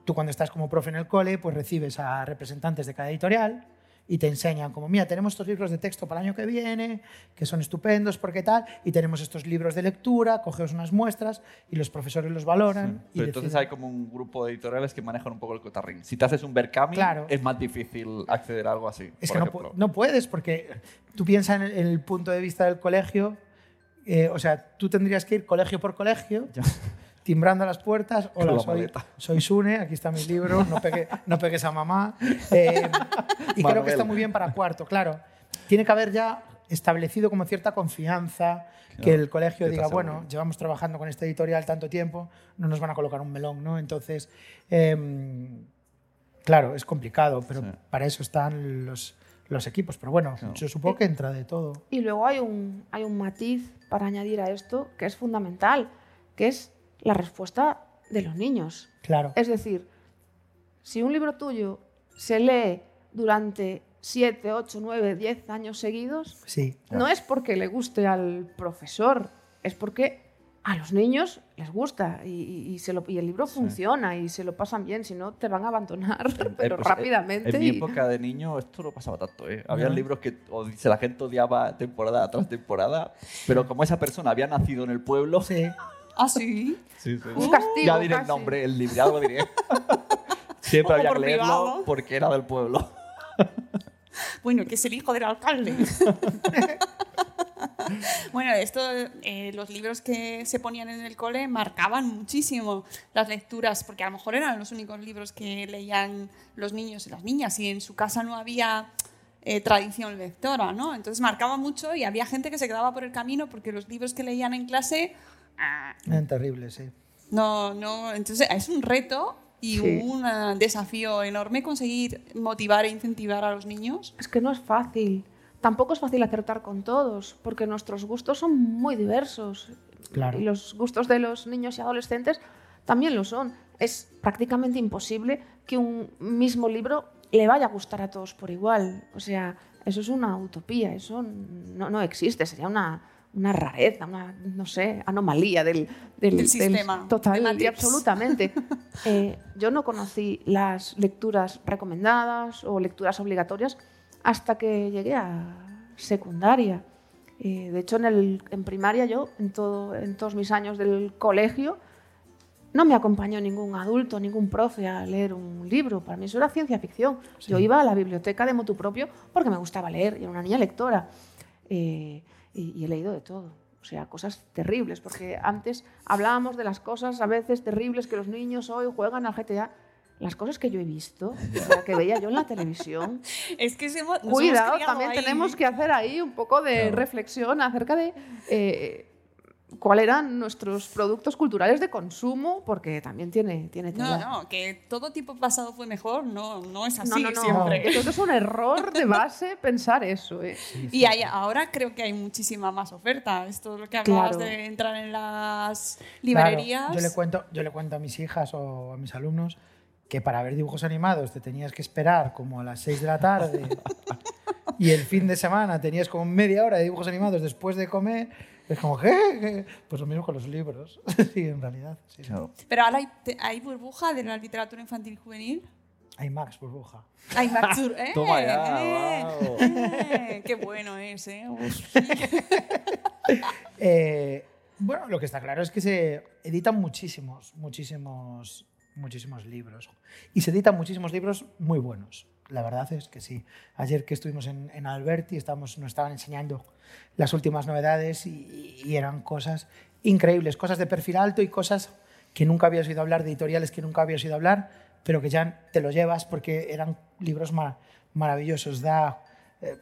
tú cuando estás como profe en el cole, pues recibes a representantes de cada editorial y te enseñan como, mira, tenemos estos libros de texto para el año que viene, que son estupendos porque tal, y tenemos estos libros de lectura, cogeos unas muestras y los profesores los valoran. y Pero entonces hay como un grupo de editoriales que manejan un poco el cotarrín. Si te haces un Berkami, Claro. es más difícil acceder a algo así. Es por que no, no puedes, porque tú piensas en el, punto de vista del colegio, eh, o sea, tú tendrías que ir colegio por colegio, timbrando las puertas, hola, la soy, soy Sune, aquí está mi libro, no, pegue- no pegues a mamá. Eh, y creo que está muy bien para cuarto, claro. Tiene que haber ya establecido como cierta confianza, que el colegio diga, bueno, llevamos trabajando con esta editorial tanto tiempo, no nos van a colocar un melón, ¿no? Entonces, em, claro, es complicado, pero Sí. para eso están los, los equipos. Pero bueno, Claro. yo supongo que entra de todo. Y luego hay un, hay un matiz para añadir a esto que es fundamental, que es la respuesta de los niños. Claro. Es decir, si un libro tuyo se lee durante 7, 8, 9, 10 años seguidos, Sí. no es porque le guste al profesor, es porque a los niños les gusta y, y- y se lo- y el libro funciona y se lo pasan bien, si no te van a abandonar, pero Eh, pues, eh, rápidamente. En mi y- época de niño esto no pasaba tanto. ¿eh? Había No. libros que o- se la gente odiaba temporada tras temporada, pero como esa persona había nacido en el pueblo... Sí. ¿Ah, sí? Sí, sí. Un castigo, Ya diré el casi. nombre, el libro, ya lo diré. Siempre había que por leerlo privado. porque era del pueblo. Bueno, que es el hijo del alcalde. bueno, esto, eh, los libros que se ponían en el cole marcaban muchísimo las lecturas, porque a lo mejor eran los únicos libros que leían los niños y las niñas, y en su casa no había eh, tradición lectora, ¿no? Entonces marcaba mucho y había gente que se quedaba por el camino porque los libros que leían en clase ah, Eran terribles, sí. no, no, entonces es un reto y Sí. un ah, desafío enorme conseguir motivar e incentivar a los niños. Es que no es fácil. Tampoco es fácil acertar con todos, porque nuestros gustos son muy diversos. Claro. Y los gustos de los niños y adolescentes también lo son. Es prácticamente imposible que un mismo libro le vaya a gustar a todos por igual. O sea, eso es una utopía, eso no, no existe, sería una, una rareza, una, no sé, anomalía del, del, Del sistema, de Total y absolutamente. Eh, yo no conocí las lecturas recomendadas o lecturas obligatorias hasta que llegué a secundaria. Eh, de hecho, en, el, en primaria yo, en, todo, en todos mis años del colegio, no me acompañó ningún adulto, ningún profe a leer un libro. Para mí eso era ciencia ficción. Yo iba a la biblioteca de motu propio porque me gustaba leer y era una niña lectora. Eh, y, y he leído de todo. O sea, cosas terribles, porque antes hablábamos de las cosas a veces terribles que los niños hoy juegan al GTA. Las cosas que yo he visto, o sea, que veía yo en la televisión. Es que se hemos- nos Cuidado, también ahí. tenemos que hacer ahí un poco de reflexión acerca de eh, cuáles eran nuestros productos culturales de consumo, porque también tiene, tiene No, tela. no, que todo tipo pasado fue mejor, no, no es No, así no, no. siempre. Yo creo que es un error de base pensar eso. ¿eh? Y hay- ahora creo que hay muchísima más oferta. Esto es lo que hablabas Claro. de entrar en las Claro, librerías. yo, le cuento, yo le cuento a mis hijas o a mis alumnos que para ver dibujos animados te tenías que esperar como a las 6 de la tarde y el fin de semana tenías como media hora de dibujos animados después de comer. Es como, ¿qué? ¿Qué? Pues lo mismo con los libros. sí, en realidad. Sí, sí. Pero ahora hay, burbuja de la literatura infantil y juvenil. Hay Max Burbuja. Hay Maxur, ¿eh? Toma ya, eh, eh, qué bueno es, ¿eh? Eh, bueno, lo que está claro es que se editan muchísimos, muchísimos, muchísimos libros. Y se editan muchísimos libros muy buenos. La verdad es que sí. Ayer que estuvimos en, en Alberti, estábamos, nos estaban enseñando las últimas novedades y, y eran cosas increíbles, cosas de perfil alto y cosas que nunca habías oído hablar, de editoriales que nunca habías oído hablar, pero que ya te lo llevas porque eran libros ma- maravillosos. Da, eh,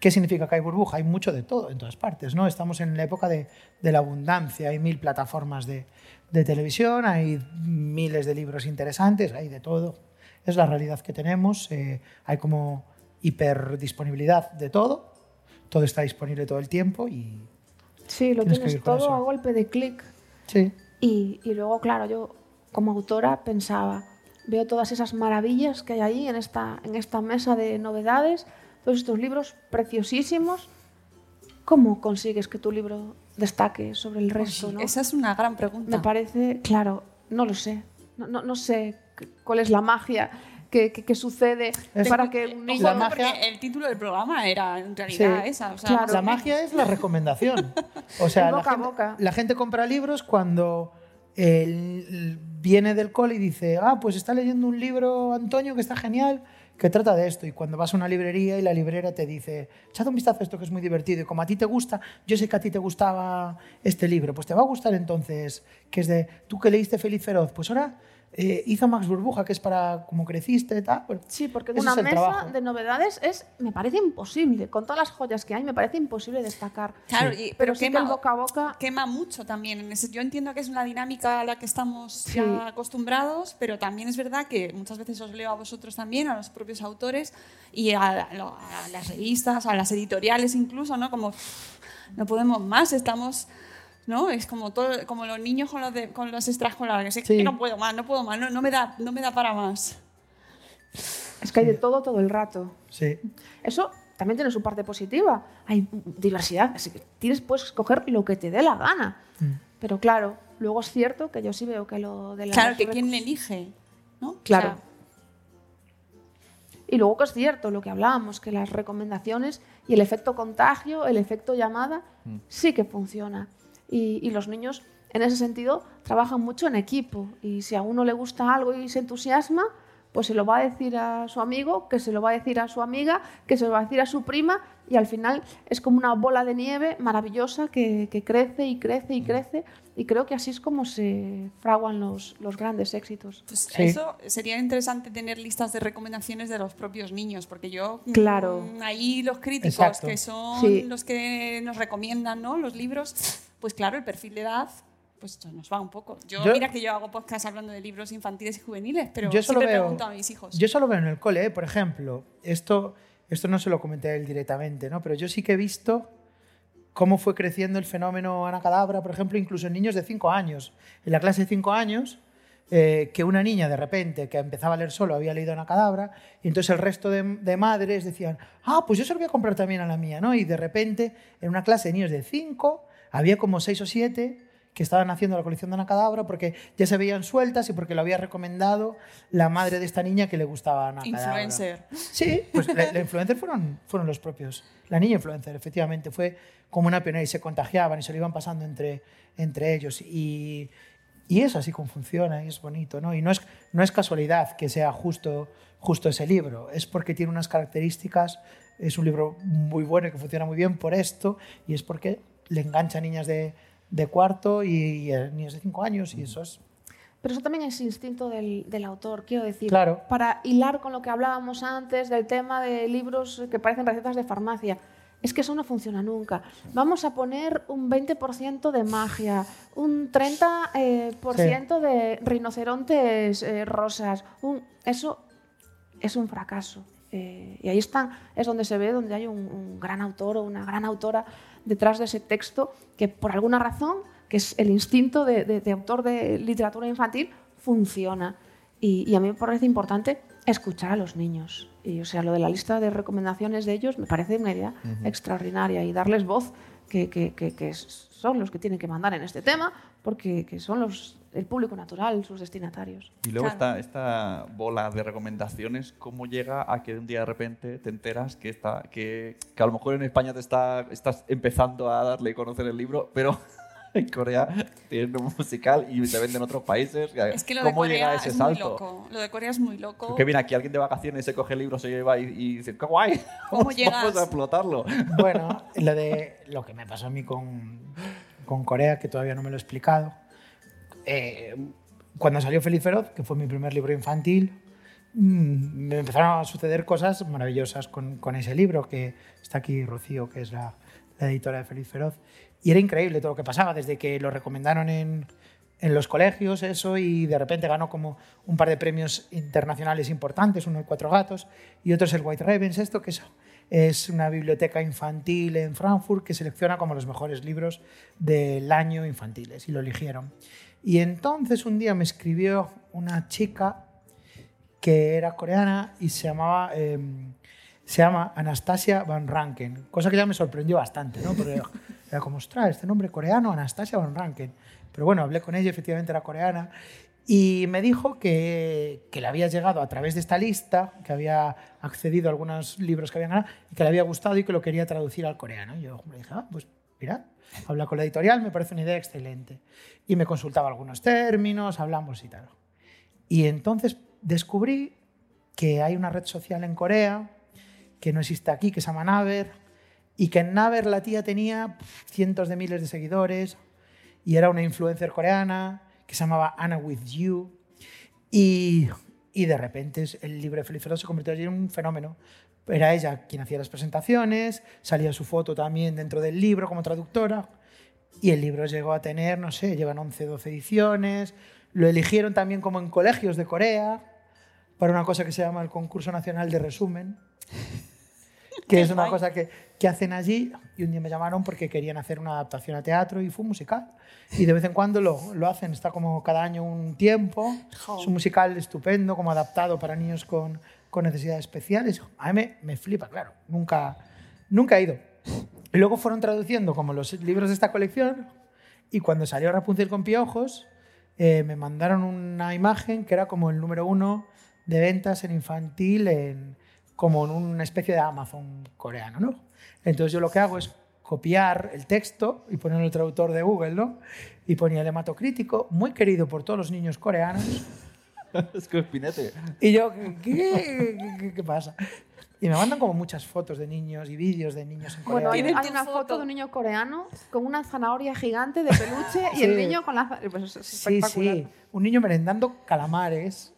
¿Qué significa que hay burbuja? Hay mucho de todo en todas partes, ¿no? Estamos en la época de, de la abundancia, hay mil plataformas de, de televisión, hay miles de libros interesantes, hay de todo. Es la realidad que tenemos, eh, hay como hiperdisponibilidad de todo, todo está disponible todo el tiempo y Sí, lo Tienes que tienes todo a golpe de clic. sí, Y, y luego, claro, yo como autora pensaba, veo todas esas maravillas que hay ahí en esta, en esta mesa de novedades, todos estos libros preciosísimos. ¿Cómo consigues que tu libro destaque sobre el resto? No? Esa es una gran pregunta. Me parece, claro, no lo sé. No, no, no sé cuál es la magia que, que- que sucede Es- para que un niño... La magia- porque el título del programa era en realidad Sí, esa. O sea, claro. La magia es la recomendación. O sea, la boca a gente, boca. la gente compra libros cuando él viene del cole y dice, ah, pues está leyendo un libro, Antonio, que está genial, que trata de esto. Y cuando vas a una librería y la librera te dice, echad un vistazo a esto que es muy divertido y como a ti te gusta, yo sé que a ti te gustaba este libro, pues te va a gustar entonces, que es de, tú que leíste Feliz Feroz, pues ahora eh, hizo Max Burbuja, que es para cómo creciste, tal. Bueno, Sí, porque una mesa trabajo. de novedades es, me parece imposible. Con todas las joyas que hay, me parece imposible destacar. Claro, Sí. y- pero sí que quema- el boca a boca quema mucho también. Yo entiendo que es una dinámica a la que estamos Sí. ya acostumbrados, pero también es verdad que muchas veces os leo a vosotros también, a los propios autores y a, a las revistas, a las editoriales incluso, ¿no? Como no podemos más, estamos... ¿no? Es como todo, como los niños con los, de- con los extraescolares. Es Sí. que no puedo más, no puedo más, no, no me da, no me da para más. es que hay de todo todo el rato. Sí. Eso también tiene su parte positiva. Hay diversidad, así que tienes, puedes escoger lo que te dé la gana. Mm. Pero claro, luego es cierto que yo sí veo que lo de la... Claro, que quién le elige, ¿no? Claro. O sea, Y luego que es cierto lo que hablábamos, que las recomendaciones y el efecto contagio, el efecto llamada, Mm. sí que funciona. Y, los niños, en ese sentido, trabajan mucho en equipo. Y si a uno le gusta algo y se entusiasma, pues se lo va a decir a su amigo, que se lo va a decir a su amiga, que se lo va a decir a su prima, y al final es como una bola de nieve maravillosa que, que crece y crece y crece. Y creo que así es como se fraguan los, los grandes éxitos. pues eso sería interesante tener listas de recomendaciones de los propios niños, porque yo mm, Claro. ahí los críticos Exacto. que son Sí. los que nos recomiendan, ¿no? Los libros, pues claro, el perfil de edad pues nos va un poco. Yo, Yo- mira que yo hago podcast hablando de libros infantiles y juveniles, pero yo solo siempre veo, pregunto a mis hijos. Yo solo veo en el cole, ¿eh? por ejemplo, esto, esto no se lo comenté a él directamente, ¿no? pero yo sí que he visto cómo fue creciendo el fenómeno Anacadabra, por ejemplo, incluso en niños de 5 años. En la clase de 5 años, eh, que una niña de repente que empezaba a leer solo había leído Anacadabra, y entonces el resto de, de madres decían, ah, pues yo se lo voy a comprar también a la mía, ¿no? Y de repente, en una clase de niños de 5, había como 6 o 7 que estaban haciendo la colección de Anacadabra porque ya se veían sueltas y porque lo había recomendado la madre de esta niña que le gustaba Anacadabra. Influencer. Sí, pues la, la influencer fueron, fueron los propios. La niña influencer, efectivamente, fue como una pionera y se contagiaban y se lo iban pasando entre, entre ellos. Y, y es así como funciona y es bonito, ¿no? Y no es, no es casualidad que sea justo, justo ese libro, es porque tiene unas características, es un libro muy bueno y que funciona muy bien por esto, y es porque le engancha a niñas de, de cuarto y, a niños de cinco años, y eso es... Pero eso también es instinto del, del autor, quiero decir. Claro. Para hilar con lo que hablábamos antes del tema de libros que parecen recetas de farmacia. Es que eso no funciona nunca. Vamos a poner un 20% de magia, un 30% eh, por ciento de rinocerontes eh, rosas. un- eso es un fracaso. Eh, y ahí están, es donde se ve donde hay un, un gran autor o una gran autora detrás de ese texto que por alguna razón, que es el instinto de, de- de autor de literatura infantil, funciona. Y, y a mí me parece importante escuchar a los niños. Y o sea, lo de la lista de recomendaciones de ellos me parece una idea extraordinaria y darles voz, que, que- que- que son los que tienen que mandar en este tema, porque que son los, el público natural, sus destinatarios. Y luego Claro. esta, esta bola de recomendaciones, ¿cómo llega a que un día de repente te enteras que, está, que, que a lo mejor en España te está, estás empezando a darle a conocer el libro, pero en Corea tienen un musical y se vende en otros países? Es que lo de ¿Cómo llega Corea ese es muy salto? loco. Lo de Corea es muy loco. Porque viene aquí alguien de vacaciones, se coge el libro, se lleva y, y dice, ¡qué guay! ¿Cómo Vamos, llegas? vamos a explotarlo. Bueno, lo, de, lo que me pasó a mí con, con Corea, que todavía no me lo he explicado. Eh, cuando salió Feliz Feroz, que fue mi primer libro infantil, mm, me empezaron a suceder cosas maravillosas con, con ese libro, que está aquí Rocío, que es la, la editora de Feliz Feroz. Y era increíble todo lo que pasaba, desde que lo recomendaron en, en los colegios, eso, y de repente ganó como un par de premios internacionales importantes, uno el Cuatro Gatos y otro es el White Ravens, esto que es, es una biblioteca infantil en Frankfurt que selecciona como los mejores libros del año infantiles, y lo eligieron. Y entonces un día me escribió una chica que era coreana y se llamaba... eh, se llama Anastasia Van Ranken, cosa que ya me sorprendió bastante, ¿no? Porque era como, ostras, este nombre coreano, Anastasia Van Ranken. Pero bueno, hablé con ella, efectivamente era coreana, y me dijo que, que le había llegado a través de esta lista, que había accedido a algunos libros que habían ganado, y que le había gustado y que lo quería traducir al coreano. Yo dije, ah, pues habla con la editorial, me parece una idea excelente. Y me consultaba algunos términos, hablamos y tal. Y entonces descubrí que hay una red social en Corea que no existe aquí, que se llama Naver, y que en Naver la tía tenía cientos de miles de seguidores, y era una influencer coreana que se llamaba Anna With You, y, y de repente el libro de Feliz se convirtió en un fenómeno. Era ella quien hacía las presentaciones, salía su foto también dentro del libro como traductora, y el libro llegó a tener, no sé, llevan 11, 12 ediciones, lo eligieron también como en colegios de Corea, para una cosa que se llama el Concurso Nacional de Resumen, que es una cosa que, que hacen allí. Y un día me llamaron porque querían hacer una adaptación a teatro y fue un musical. Y de vez en cuando lo, lo hacen, está como cada año un tiempo. Es un musical estupendo, como adaptado para niños con, con necesidades especiales. A mí me, flipa, claro. Nunca, nunca he ido. Y luego fueron traduciendo como los libros de esta colección Y cuando salió Rapunzel con piojos, eh, me mandaron una imagen que era como el número uno de ventas en infantil, en, como en una especie de Amazon coreano, ¿no? Entonces yo lo que hago es copiar el texto y poner en el traductor de Google, ¿no? Y ponía el hematocrítico, muy querido por todos los niños coreanos. es que es pinete. Y yo, ¿qué, qué, qué pasa? Y me mandan como muchas fotos de niños y vídeos de niños en Bueno, coreano. hay, hay una foto de un niño coreano con una zanahoria gigante de peluche y el Sí. niño con la... Pues es Sí, sí. Un niño merendando calamares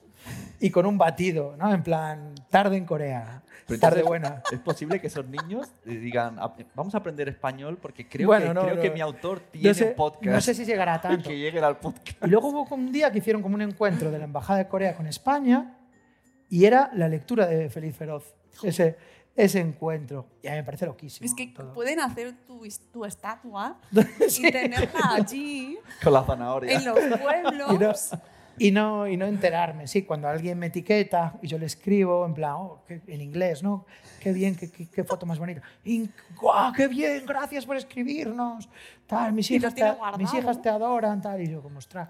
y con un batido, ¿no? En plan, tarde en Corea. Pero tarde buena. Es posible que esos niños digan, "Ap- vamos a aprender español porque creo, Bueno, que, no, creo no. que mi autor No tiene sé- un podcast. no sé si llegará tanto. que lleguen al podcast. Y luego hubo un día que hicieron como un encuentro de la Embajada de Corea con España y era la lectura de Feliz Feroz. Ese, ese encuentro. Y a mí me parece loquísimo. Es que todo. pueden hacer tu, tu estatua Sí. y tenerla allí, Con la zanahoria. en los pueblos. Y no, y, no, enterarme, sí, cuando alguien me etiqueta y yo le escribo en plan, oh, qué- en inglés, ¿no? Qué bien, qué, qué- qué foto más bonita. Y, ¡Guau, qué bien! Gracias por escribirnos. Tal, mis, hijas te, mis hijas te adoran, tal. Y yo, como, ostras.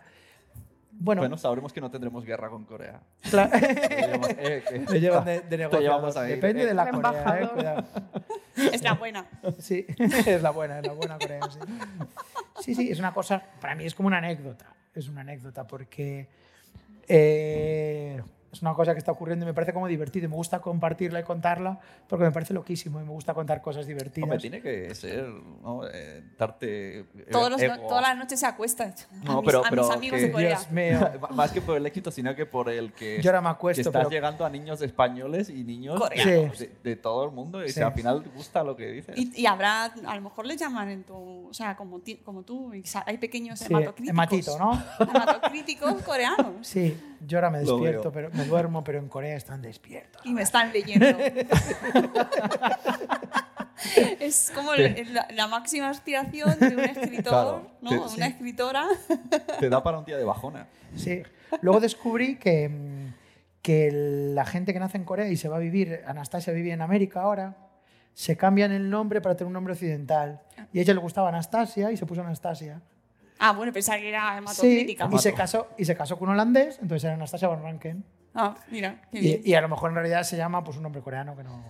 Bueno, Bueno, sabremos que no tendremos guerra con Corea. Claro. Llevamos- eh, llevan de, de Te negociador. llevamos ahí. Depende eh. de la Corea, eh, cuidado. Es la buena. Sí, es la buena, es la buena Corea, sí. Sí, sí, es una cosa, para mí es como una anécdota, es una anécdota porque eh, es una cosa que está ocurriendo y me parece como divertido y me gusta compartirla y contarla porque me parece loquísimo y me gusta contar cosas divertidas. Hombre, tiene que ser, ¿no? Eh, darte. Todos los todas las noches se acuestan. No, a mis, pero, a pero mis amigos que- de Corea. Dios mío. Más que por el éxito, sino que por el que, Yo ahora me que acuesto, estás pero llegando a niños españoles y niños Coreanos. de, de todo el mundo. Y Sí. si al final te gusta lo que dices. Y, y habrá, a lo mejor les llaman en tu, o sea, como, ti- como tú, hay pequeños sí, hematocríticos. hematito, ¿no? Hematocríticos coreanos. Sí, yo ahora me despierto, pero me duermo, pero en Corea están despiertos. Y me están leyendo. es como el- la, la máxima aspiración de un escritor, Claro, ¿no? sí, Una sí. escritora. Te da para un día de bajona. Sí. Luego descubrí que, mm, que la gente que nace en Corea y se va a vivir, Anastasia vive en América ahora, se cambian el nombre para tener un nombre occidental. Y a ella le gustaba Anastasia y se puso Anastasia. Ah, bueno, pensaba que era Sí, hematocrítica. y se, casó, y se casó con un holandés, entonces era Anastasia Van Ranken. Ah, mira, qué bien. Y, y a lo mejor en realidad se llama pues, un nombre coreano que no...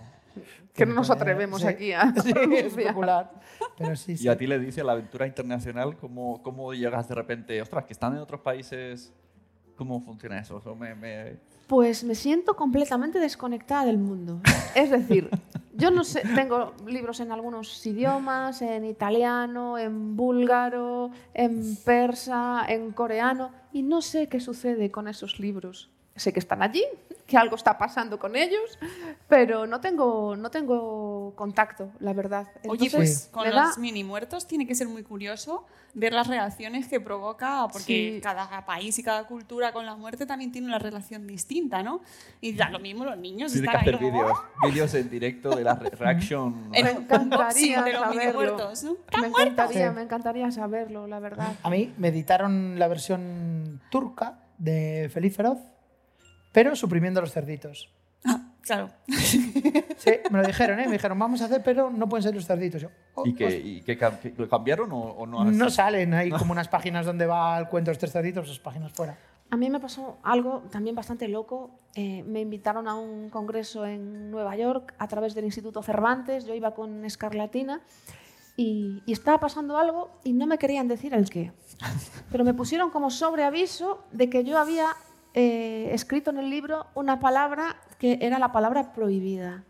Que no nos atrevemos Sí. aquí a Sí, especular. Pero sí, sí. Y a ti le dice la aventura internacional, ¿cómo, cómo llegas de repente? Ostras, que están en otros países. ¿Cómo funciona eso? Eso me- me, Pues me siento completamente desconectada del mundo. Es decir, yo no sé, tengo libros en algunos idiomas, en italiano, en búlgaro, en persa, en coreano, y no sé qué sucede con esos libros. Sé que están allí, que algo está pasando con ellos, pero no tengo, no tengo contacto, la verdad. Oye, Entonces, pues con da- los mini muertos tiene que ser muy curioso ver las reacciones que provoca, porque Sí. cada país y cada cultura con la muerte también tiene una relación distinta, ¿no? Y da lo mismo los niños. Tienes que hacer vídeos, vídeos en directo de la re- reaction. Me encantaría de los mini muertos, ¿no? Me encantaría, Sí. me encantaría saberlo, la verdad. A mí me editaron la versión turca de Feliz Feroz, pero suprimiendo los cerditos. Ah, claro. Sí, me lo dijeron, ¿eh? Me dijeron, vamos a hacer, pero no pueden ser los cerditos. Yo, oh, ¿Y, que, y que lo cambiaron o, o no? no salen ahí como unas páginas donde va el cuento de los tres cerditos, esas páginas fuera. A mí me pasó algo también bastante loco. Eh, me invitaron a un congreso en Nueva York a través del Instituto Cervantes. Yo iba con Escarlatina y, y estaba pasando algo y no me querían decir el qué. Pero me pusieron como sobreaviso de que yo había eh, escrito en el libro una palabra que era la palabra prohibida.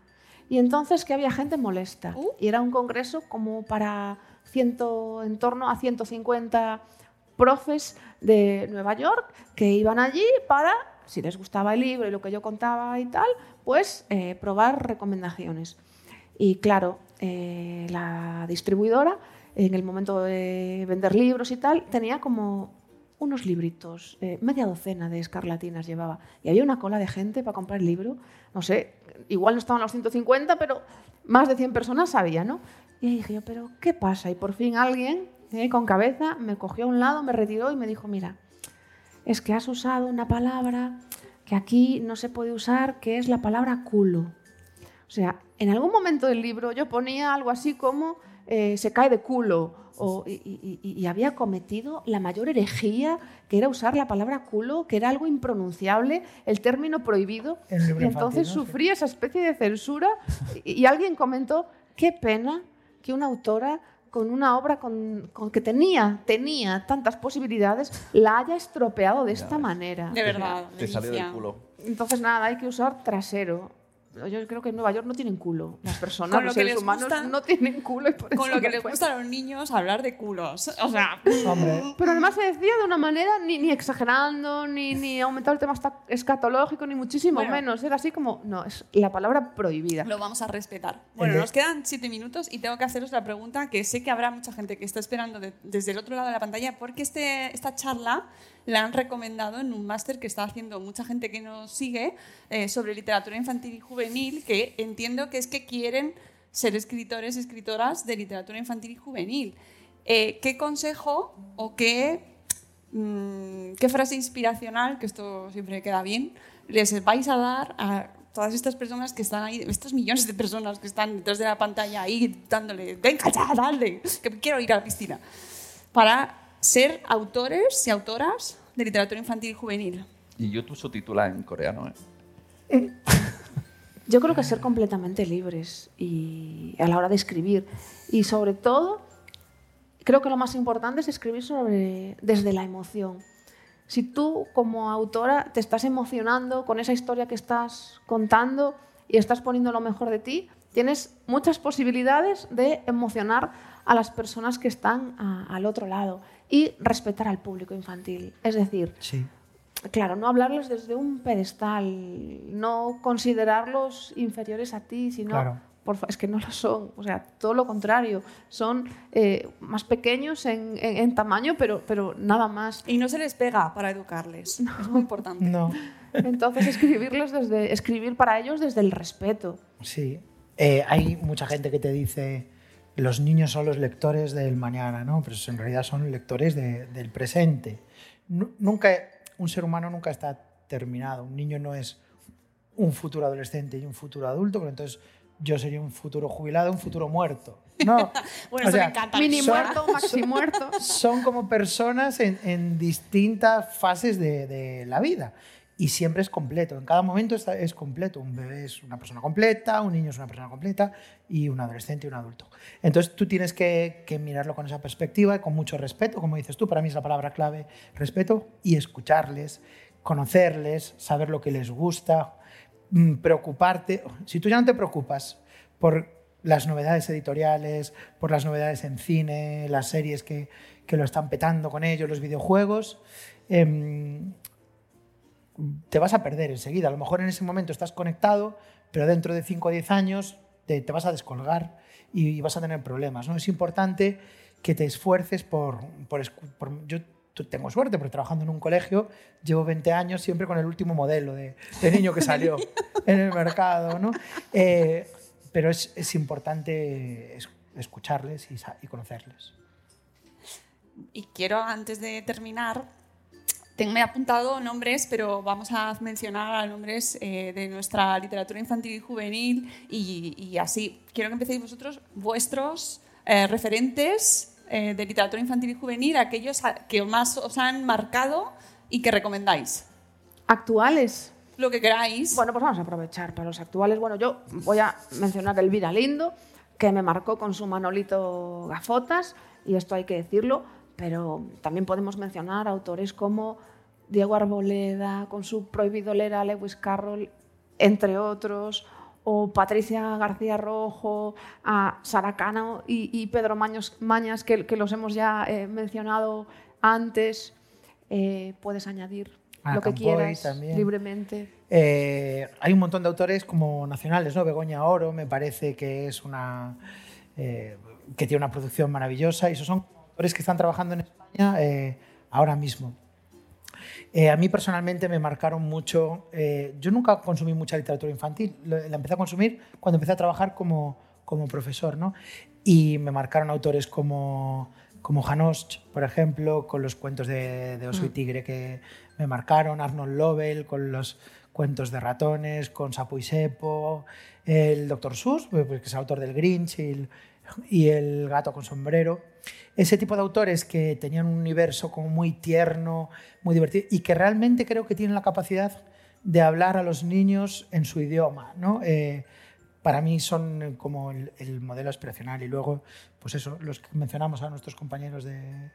Y entonces que había gente molesta. Y era un congreso como para ciento, en torno a 150 profes de Nueva York que iban allí para, si les gustaba el libro y lo que yo contaba y tal, pues eh, probar recomendaciones. Y claro, eh, la distribuidora, en el momento de vender libros y tal, tenía como unos libritos, eh, media docena de escarlatinas llevaba. Y había una cola de gente para comprar el libro. No sé, igual no estaban los 150, pero más de 100 personas había, ¿no? Y dije yo, ¿pero qué pasa? Y por fin alguien, eh, con cabeza, me cogió a un lado, me retiró y me dijo, mira, es que has usado una palabra que aquí no se puede usar, que es la palabra culo. O sea, en algún momento del libro yo ponía algo así como eh, se cae de culo o- y, y- y- y había cometido la mayor herejía, que era usar la palabra culo, que era algo impronunciable, el término prohibido. El y entonces infantil, ¿no? Sí. sufría esa especie de censura y, y alguien comentó, qué pena que una autora con una obra con, con que tenía, tenía tantas posibilidades, la haya estropeado de esta manera. De verdad. Te salió del Leticia. culo. Entonces, nada, hay que usar trasero. Yo creo que en Nueva York no tienen culo. Las personas, Con lo los que seres les humanos gusta- no tienen culo. Y por Con eso lo que no les gusta a los niños hablar de culos. O sea, Hombre, Pero además se decía de una manera ni, ni exagerando, ni, ni aumentando el tema escatológico, ni muchísimo Bueno. menos. Era así como, no, es la palabra prohibida. lo vamos a respetar. Bueno, nos quedan siete minutos y tengo que haceros la pregunta que sé que habrá mucha gente que está esperando de- desde el otro lado de la pantalla porque este, esta charla la han recomendado en un máster que está haciendo mucha gente que nos sigue eh, sobre literatura infantil y juvenil, que entiendo que es que quieren ser escritores, escritoras de literatura infantil y juvenil. Eh, ¿Qué consejo o qué, mm, qué frase inspiracional, que esto siempre queda bien, les vais a dar a todas estas personas que están ahí, estos millones de personas que están detrás de la pantalla ahí dándole, venga ya, dale, que quiero ir a la piscina, para ser autores y autoras de literatura infantil y juvenil? Y YouTube subtitula en coreano, ¿eh? Yo creo que ser completamente libres y a la hora de escribir. Y sobre todo, creo que lo más importante es escribir sobre, desde la emoción. Si tú como autora te estás emocionando con esa historia que estás contando y estás poniendo lo mejor de ti, tienes muchas posibilidades de emocionar a las personas que están a- al otro lado y respetar al público infantil. Es decir, sí. Claro, no hablarles desde un pedestal, no considerarlos inferiores a ti, sino Claro. por es que no lo son, o sea, todo lo contrario, son eh, más pequeños en, en- en tamaño, pero, pero nada más. Y no se les pega para educarles, es muy importante. No. Entonces escribirles desde, escribir para ellos desde el respeto. Sí. Eh, hay mucha gente que te dice los niños son los lectores del mañana, ¿no? Pero en realidad son lectores de- del presente. Nu- nunca, un ser humano nunca está terminado. Un niño no es un futuro adolescente y un futuro adulto, pero entonces yo sería un futuro jubilado, un futuro muerto. No. Bueno, O eso sea, me encanta. Mini son- muerto, maxi muerto. son como personas en, en distintas fases de, de la vida. Y siempre es completo, en cada momento es completo. Un bebé es una persona completa, un niño es una persona completa y un adolescente y un adulto. Entonces tú tienes que, mirarlo con esa perspectiva con mucho respeto, como dices tú, para mí es la palabra clave, respeto y escucharles, conocerles, saber lo que les gusta, mm, preocuparte. Si tú ya no te preocupas por las novedades editoriales, por las novedades en cine, las series que, que lo están petando con ellos, los videojuegos, em, te vas a perder enseguida. A lo mejor en ese momento estás conectado, pero dentro de 5 o 10 años te, te vas a descolgar y, y vas a tener problemas. ¿no? Es importante que te esfuerces por... por por- yo tengo suerte, porque trabajando en un colegio llevo 20 años siempre con el último modelo de, de niño que salió en el mercado. ¿no? Eh, pero es, es importante es- escucharles y, conocerles. Y quiero, antes de terminar, me he apuntado nombres, pero vamos a mencionar a nombres eh, de nuestra literatura infantil y juvenil y, y así. Quiero que empecéis vosotros vuestros eh, referentes eh, de literatura infantil y juvenil, aquellos que más os han marcado y que recomendáis. Actuales. Lo que queráis. Bueno, pues vamos a aprovechar para los actuales. Bueno, yo voy a mencionar Elvira Lindo, que me marcó con su Manolito Gafotas, y esto hay que decirlo, pero también podemos mencionar autores como Diego Arboleda, con su Prohibido leer a Lewis Carroll, entre otros, o Patricia García Rojo, a Sara Cano y, y Pedro Maños, Mañas, que, que los hemos ya eh, mencionado antes. Eh, puedes añadir A lo que Campoy quieras también. libremente. Eh, hay un montón de autores como nacionales, ¿no? Begoña Oro me parece que es una que tiene una producción maravillosa y esos son autores que están trabajando en España eh, ahora mismo. Eh, a mí personalmente me marcaron mucho. eh, yo nunca consumí mucha literatura infantil. La empecé a consumir cuando empecé a trabajar como, como profesor, ¿no? Y me marcaron autores como, como Janos, por ejemplo, con los cuentos de, de Oso y Mm. Tigre que me marcaron, Arnold Lovell con los cuentos de ratones, con Sapo y Sepo, el Dr. Seuss, pues, que es autor del Grinch, y el y El gato con sombrero. Ese tipo de autores que tenían un universo como muy tierno, muy divertido y que realmente creo que tienen la capacidad de hablar a los niños en su idioma. ¿no? Eh, para mí son como el, el modelo aspiracional y luego, pues eso, los que mencionamos a nuestros compañeros de,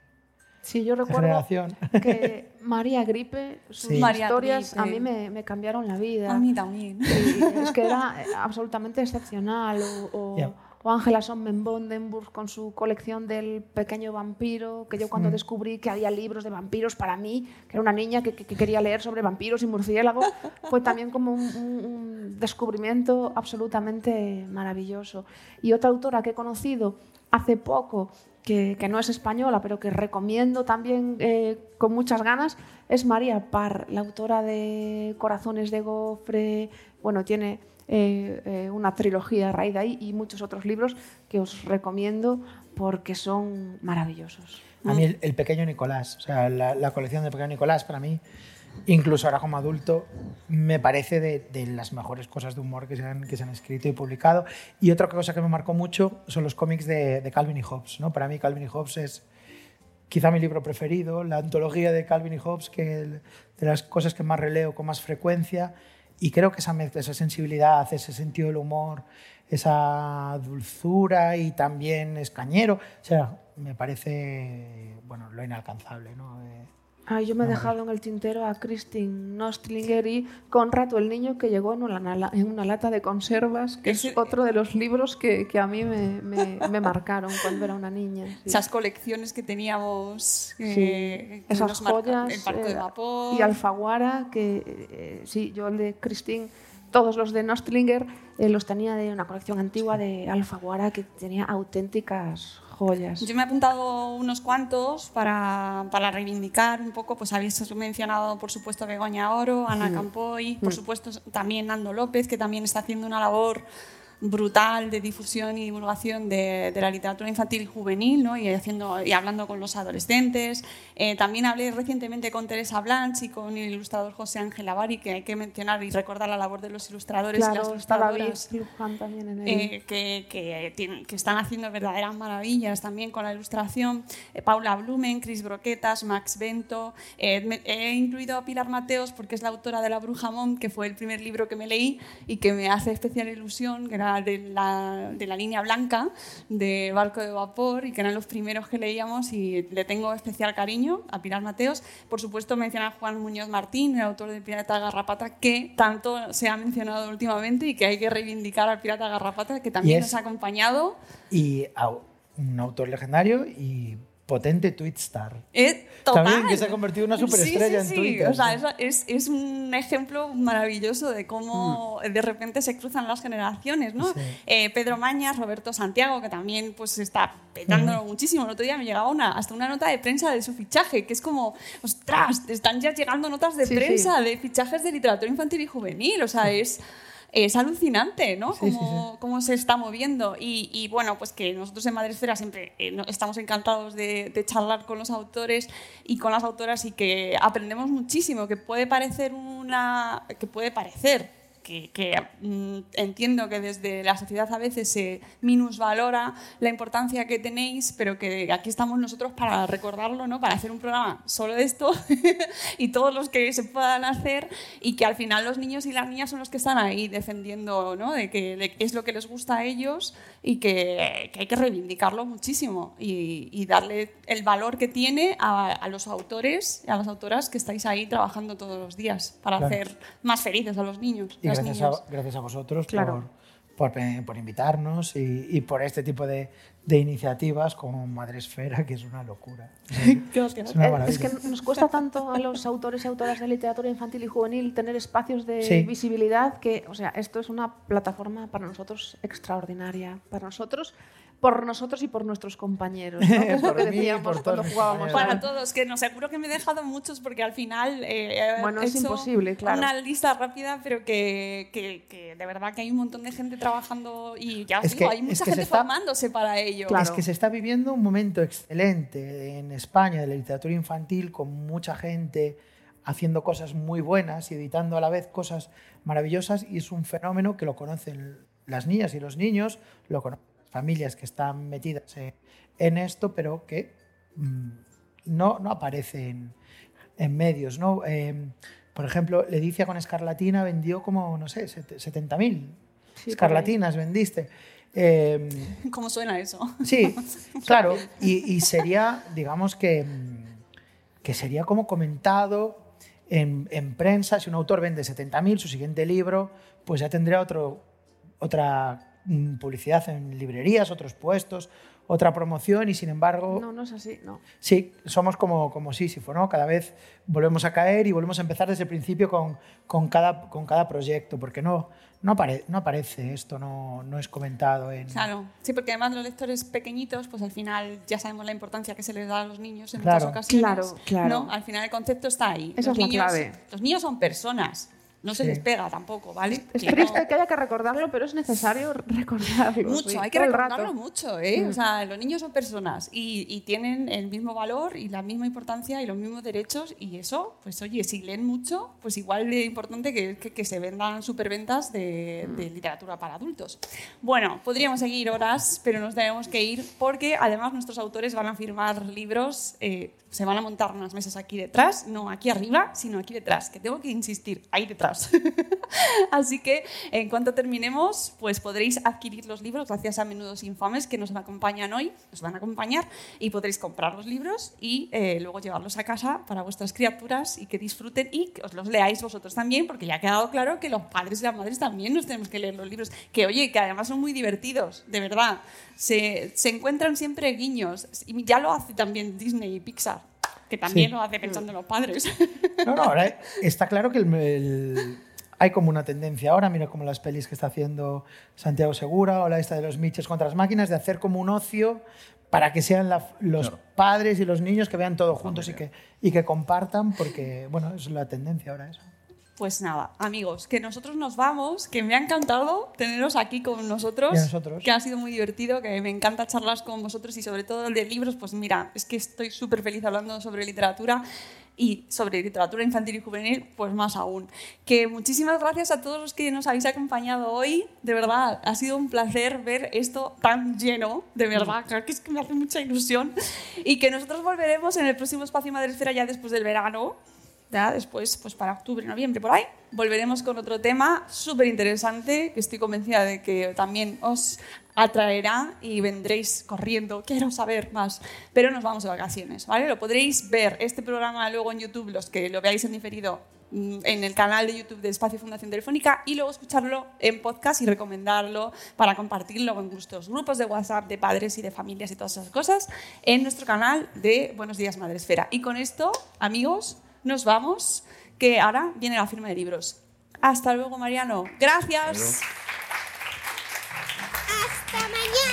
Sí, yo recuerdo generación. que María Gripe, sus Sí. Historias a mí me, me cambiaron la vida. A mí también. Y es que era absolutamente excepcional. O, o- Ya. O Ángela Sonnenbordenburg con su colección del pequeño vampiro, que yo cuando Mm. descubrí que había libros de vampiros para mí, que era una niña que, que- que quería leer sobre vampiros y murciélagos, fue también como un, un- un descubrimiento absolutamente maravilloso. Y otra autora que he conocido hace poco, que, no es española, pero que recomiendo también eh, con muchas ganas, es María Parr, la autora de Corazones de Gofre. Bueno, tiene eh, eh, una trilogía a raíz de ahí y muchos otros libros que os recomiendo porque son maravillosos. A mí el, pequeño Nicolás, o sea, la, la colección de pequeño Nicolás para mí, incluso ahora como adulto, me parece de, las mejores cosas de humor que se, han, que se han escrito y publicado. Y otra cosa que me marcó mucho son los cómics de, Calvin y Hobbes. ¿no? Para mí Calvin y Hobbes es quizá mi libro preferido, la antología de Calvin y Hobbes, que de las cosas que más releo con más frecuencia. Y creo que esa esa sensibilidad, ese sentido del humor, esa dulzura y también escañero, o sea, me parece, bueno, lo inalcanzable, ¿no? Eh, Ay, yo me he dejado en el tintero a Christine Nostlinger y Conrado el niño que llegó en una, en una lata de conservas, que es otro de los libros que, que a mí me, me- me marcaron cuando era una niña. sí. Esas colecciones que teníamos. Sí, eh, que esas joyas El barco de eh, vapor. y Alfaguara que eh, sí yo el de Christine todos los de Nostlinger eh, los tenía de una colección antigua de Alfaguara que tenía auténticas joyas Yo me he apuntado unos cuantos para, para reivindicar un poco, pues habéis mencionado por supuesto Begoña Oro, Ana Mm. Campoy, por Mm. supuesto también Nando López, que también está haciendo una labor brutal de difusión y divulgación de, de la literatura infantil y juvenil, ¿no? y, haciendo, y hablando con los adolescentes. Eh, también hablé recientemente con Teresa Blanch y con el ilustrador José Ángel Avari, que hay que mencionar y recordar la labor de los ilustradores y las claro está David ilustradoras. Él Eh, que, que que están haciendo verdaderas maravillas también con la ilustración. Eh, Paula Blumen, Chris Broquetas, Max Bento. Eh, me- he incluido a Pilar Mateos porque es la autora de La Bruja Mom, que fue el primer libro que me leí y que me hace especial ilusión, que era de la, de la línea blanca de Barco de Vapor y que eran los primeros que leíamos y le tengo especial cariño a Pilar Mateos. Por supuesto, mencionar a Juan Muñoz Martín, el autor de Pirata Garrapata, que tanto se ha mencionado últimamente y que hay que reivindicar al Pirata Garrapata, que también es- nos ha acompañado. y au- un autor legendario y potente twitstar. Eh. También que se ha convertido en una superestrella Sí, sí, en sí. Twitter. O sea, es, es, un ejemplo maravilloso de cómo de repente se cruzan las generaciones, ¿no? Eh, Pedro Mañas, Roberto Santiago, que también pues está petándolo Ujú. muchísimo. El otro día me llegaba una, hasta una nota de prensa de su fichaje, que es como, ostras, te están ya llegando notas de prensa de fichajes de literatura infantil y juvenil. O sea, es... Es alucinante, ¿no? Sí, sí, cómo, cómo se está moviendo. Y, y, bueno, pues que nosotros en Madresfera siempre eh, estamos encantados de, de charlar con los autores y con las autoras y que aprendemos muchísimo, que puede parecer una. que puede parecer. Que, que, mm, entiendo que desde la sociedad a veces se minusvalora la importancia que tenéis, pero que aquí estamos nosotros para recordarlo, ¿no? para hacer un programa solo de esto y todos los que se puedan hacer y que al final los niños y las niñas son los que están ahí defendiendo ¿no? de que de es lo que les gusta a ellos y que, que hay que reivindicarlo muchísimo y, y darle el valor que tiene a, a los autores y a las autoras que estáis ahí trabajando todos los días para Claro. hacer más felices a los niños. Y gracias a, gracias a vosotros Claro. por, por, por invitarnos y, y por este tipo de, de iniciativas como Madresfera, que es una locura. Es una Eh. Es que nos cuesta tanto a los autores y autoras de literatura infantil y juvenil tener espacios de Sí. visibilidad que, o sea, esto es una plataforma para nosotros extraordinaria. Para nosotros, por nosotros y por nuestros compañeros. ¿no? Que es lo Por que mí y decíamos por todos cuando mis jugábamos. Para todos, que no seguro que me he dejado muchos porque al final eh, he Bueno, es hecho imposible, claro. una lista rápida, pero que, que- que de verdad que hay un montón de gente trabajando y ya os Es digo, que- hay es mucha gente está- formándose para ello. Es que se está viviendo un momento excelente en España de la literatura infantil con mucha gente haciendo cosas muy buenas y editando a la vez cosas maravillosas y es un fenómeno que lo conocen las niñas y los niños, lo conocen familias que están metidas en esto, pero que mm, no, no aparece en, medios. ¿no? Eh, por ejemplo, Leticia con Escarlatina vendió como, no sé, set- 70.000 Sí, escarlatinas vendiste. Eh, ¿Cómo suena eso? Sí, claro. Y, y sería, digamos que, mm, que sería como comentado en, en prensa. Si un autor vende 70.000, su siguiente libro, pues ya tendría otro, otra publicidad en librerías, otros puestos, otra promoción y sin embargo... No, no es así, no. Sí, somos como, como Sísifo, ¿no? Cada vez volvemos a caer y volvemos a empezar desde el principio con, con, cada, con cada proyecto, porque no, no, apare- no aparece esto, no, no es comentado en... Claro, sí, porque además los lectores pequeñitos, pues al final ya sabemos la importancia que se les da a los niños en Claro. muchas ocasiones. Claro, claro. ¿no? Al final el concepto está ahí. Esa los es la niños, clave. Los niños son personas, no se Sí. les pega tampoco, ¿vale? Es Que no- que haya que recordarlo, pero es necesario recordarlo. Mucho, sí, hay que recordarlo mucho, ¿eh? Mm. O sea, los niños son personas y, y tienen el mismo valor y la misma importancia y los mismos derechos y eso, pues oye, si leen mucho, pues igual de importante que, que, que se vendan superventas de, de literatura para adultos. Bueno, podríamos seguir horas, pero nos tenemos que ir porque además nuestros autores van a firmar libros, eh, se van a montar unas mesas aquí detrás, no aquí arriba, sino aquí detrás, que tengo que insistir, ahí detrás. Así que en cuanto terminemos, pues podréis adquirir los libros gracias a Menudos Infames que nos acompañan hoy, nos van a acompañar y podréis comprar los libros y eh, luego llevarlos a casa para vuestras criaturas y que disfruten y que os los leáis vosotros también, porque ya ha quedado claro que los padres y las madres también nos tenemos que leer los libros, que oye, que además son muy divertidos, de verdad. Se, se encuentran siempre guiños y ya lo hace también Disney y Pixar, que también Sí. lo hace pensando en los padres. No, no, ahora está claro que el- el- hay como una tendencia ahora, mira como las pelis que está haciendo Santiago Segura o la esta de los Miches contra las máquinas, de hacer como un ocio para que sean la- los padres y los niños que vean todo juntos y que, y que compartan, porque, bueno, es la tendencia ahora eso. Pues nada, amigos, que nosotros nos vamos, que me ha encantado teneros aquí con nosotros, que ha sido muy divertido, que me encanta charlas con vosotros y sobre todo el de libros, pues mira, es que estoy súper feliz hablando sobre literatura y sobre literatura infantil y juvenil, pues más aún. Que muchísimas gracias a todos los que nos habéis acompañado hoy, de verdad, ha sido un placer ver esto tan lleno, de verdad, creo que es que me hace mucha ilusión. Y que nosotros volveremos en el próximo espacio Madresfera ya después del verano, ya después, pues para octubre, noviembre, por ahí, volveremos con otro tema súper interesante que estoy convencida de que también os atraerá y vendréis corriendo, quiero saber más, pero nos vamos de vacaciones, ¿vale? Lo podréis ver este programa luego en YouTube, los que lo veáis en diferido, mm, en el canal de YouTube de Espacio Fundación Telefónica y luego escucharlo en podcast y recomendarlo para compartirlo con vuestros grupos de WhatsApp de padres y de familias y todas esas cosas en nuestro canal de Buenos Días Madresfera. Y con esto, amigos, nos vamos, que ahora viene la firma de libros. Hasta luego, Mariano. Gracias. ¡Hasta mañana!